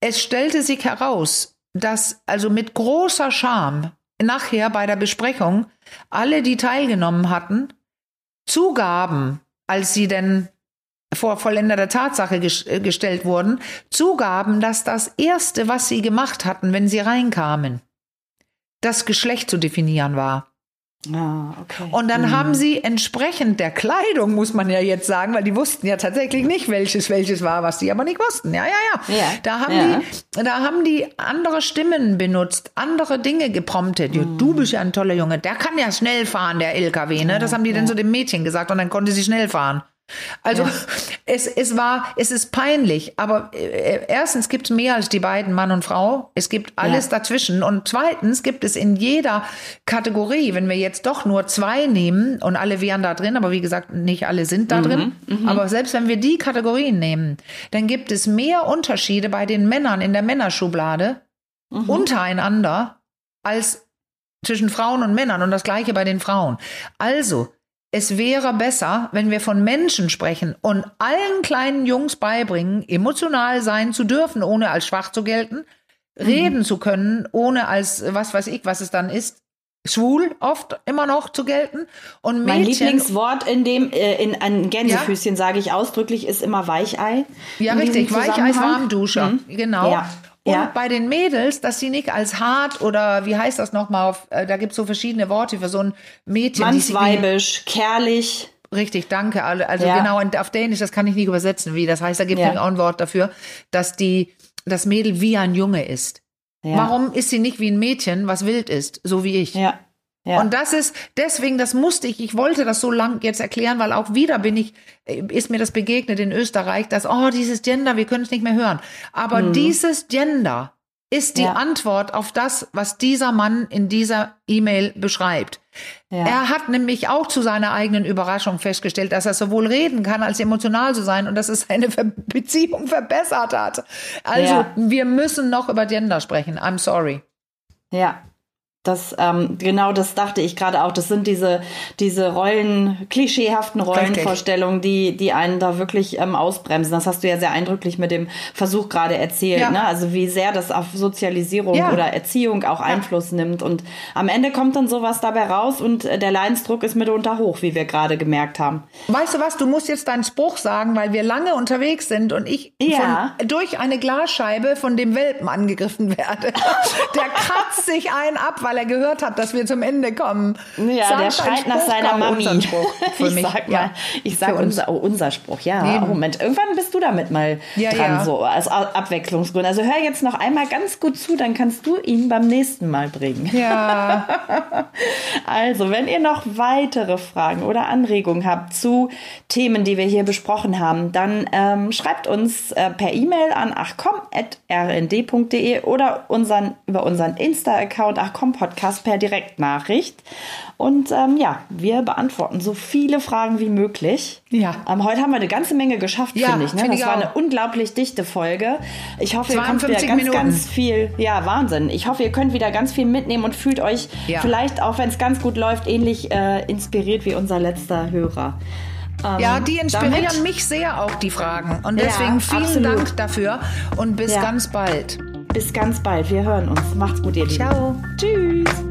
es stellte sich heraus, dass also mit großer Scham nachher bei der Besprechung alle, die teilgenommen hatten, zugaben, als sie denn vor vollendeter Tatsache äh, gestellt wurden, zugaben, dass das Erste, was sie gemacht hatten, wenn sie reinkamen, das Geschlecht zu definieren war. Ah, okay. Und dann mhm. haben sie entsprechend der Kleidung, muss man ja jetzt sagen, weil die wussten ja tatsächlich nicht, welches welches war, was die aber nicht wussten. Ja, ja, ja. ja. Da haben ja. die, da haben die andere Stimmen benutzt, andere Dinge gepromptet. Mhm. Du bist ja ein toller Junge. Der kann ja schnell fahren, der LKW, ne? Das haben die ja. dann so dem Mädchen gesagt und dann konnte sie schnell fahren. Also ja. es, es war, es ist peinlich, aber äh, erstens gibt es mehr als die beiden Mann und Frau. Es gibt alles ja. dazwischen. Und zweitens gibt es in jeder Kategorie, wenn wir jetzt doch nur zwei nehmen und alle wären da drin, aber wie gesagt, nicht alle sind da mhm. drin. Mhm. Aber selbst wenn wir die Kategorien nehmen, dann gibt es mehr Unterschiede bei den Männern in der Männerschublade mhm. untereinander als zwischen Frauen und Männern und das gleiche bei den Frauen. Also, es wäre besser, wenn wir von Menschen sprechen und allen kleinen Jungs beibringen, emotional sein zu dürfen, ohne als schwach zu gelten, mhm. reden zu können, ohne als was weiß ich, was es dann ist, schwul oft immer noch zu gelten und Mädchen, mein Lieblingswort in dem äh, in ein Gänsefüßchen ja? sage ich ausdrücklich ist immer Weichei. Ja richtig, Weichei Warmduscher, mhm. genau. Ja. Und ja. bei den Mädels, dass sie nicht als hart oder wie heißt das nochmal, auf, äh, da gibt es so verschiedene Worte für so ein Mädchen. Mannsweibisch, kerlich. Richtig, danke. Also ja. genau, und auf Dänisch, das kann ich nicht übersetzen, wie das heißt. Da gibt es ja. auch ein Wort dafür, dass die, das Mädel wie ein Junge ist. Ja. Warum ist sie nicht wie ein Mädchen, was wild ist, so wie ich? Ja. Ja. Und das ist deswegen, das musste ich, ich wollte das so lang jetzt erklären, weil auch wieder bin ich, ist mir das begegnet in Österreich, dass, oh, dieses Gender, wir können es nicht mehr hören. Aber mhm. dieses Gender ist die ja. Antwort auf das, was dieser Mann in dieser E-Mail beschreibt. Ja. Er hat nämlich auch zu seiner eigenen Überraschung festgestellt, dass er sowohl reden kann als emotional zu sein und dass es seine Beziehung verbessert hat. Also ja. wir müssen noch über Gender sprechen. I'm sorry. Ja, das, ähm, genau das dachte ich gerade auch. Das sind diese, diese Rollen, klischeehaften Rollenvorstellungen, die, die einen da wirklich ähm, ausbremsen. Das hast du ja sehr eindrücklich mit dem Versuch gerade erzählt. Ja. Ne? Also wie sehr das auf Sozialisierung ja. oder Erziehung auch ja. Einfluss nimmt. Und am Ende kommt dann sowas dabei raus und äh, der Leidensdruck ist mitunter hoch, wie wir gerade gemerkt haben. Weißt du was, du musst jetzt deinen Spruch sagen, weil wir lange unterwegs sind und ich von, durch eine Glasscheibe von dem Welpen angegriffen werde. [LAUGHS] der kratzt sich einen ab, weil er gehört hat, dass wir zum Ende kommen. Ja, Sag der schreit nach seiner Mami. [LAUGHS] für ich sag mal, ich sag unser, oh, unser Spruch. Ja, nee. Moment, irgendwann bist du damit mal ja, dran, ja. so als Abwechslungsgrund. Also hör jetzt noch einmal ganz gut zu, dann kannst du ihn beim nächsten Mal bringen. Ja. [LAUGHS] also, wenn ihr noch weitere Fragen oder Anregungen habt zu Themen, die wir hier besprochen haben, dann ähm, schreibt uns äh, per E-Mail an achcom.rnd.de oder unseren, über unseren Insta-Account achcom Podcast per Direktnachricht. Und ähm, ja, wir beantworten so viele Fragen wie möglich. Ja. Ähm, heute haben wir eine ganze Menge geschafft, ja, finde ich. Ne? Find das ich war auch. eine unglaublich dichte Folge. Ich hoffe, ihr könnt wieder ganz, Minuten. ganz viel. Ja, Wahnsinn. Ich hoffe, ihr könnt wieder ganz viel mitnehmen und fühlt euch ja. vielleicht, auch wenn es ganz gut läuft, ähnlich äh, inspiriert wie unser letzter Hörer. Ähm, ja, die inspirieren mich sehr auch, die Fragen. Und deswegen ja, vielen absolut. Dank dafür und bis ganz bald. Bis ganz bald. Wir hören uns. Macht's gut, ihr Lieben. Ciao. Tschüss.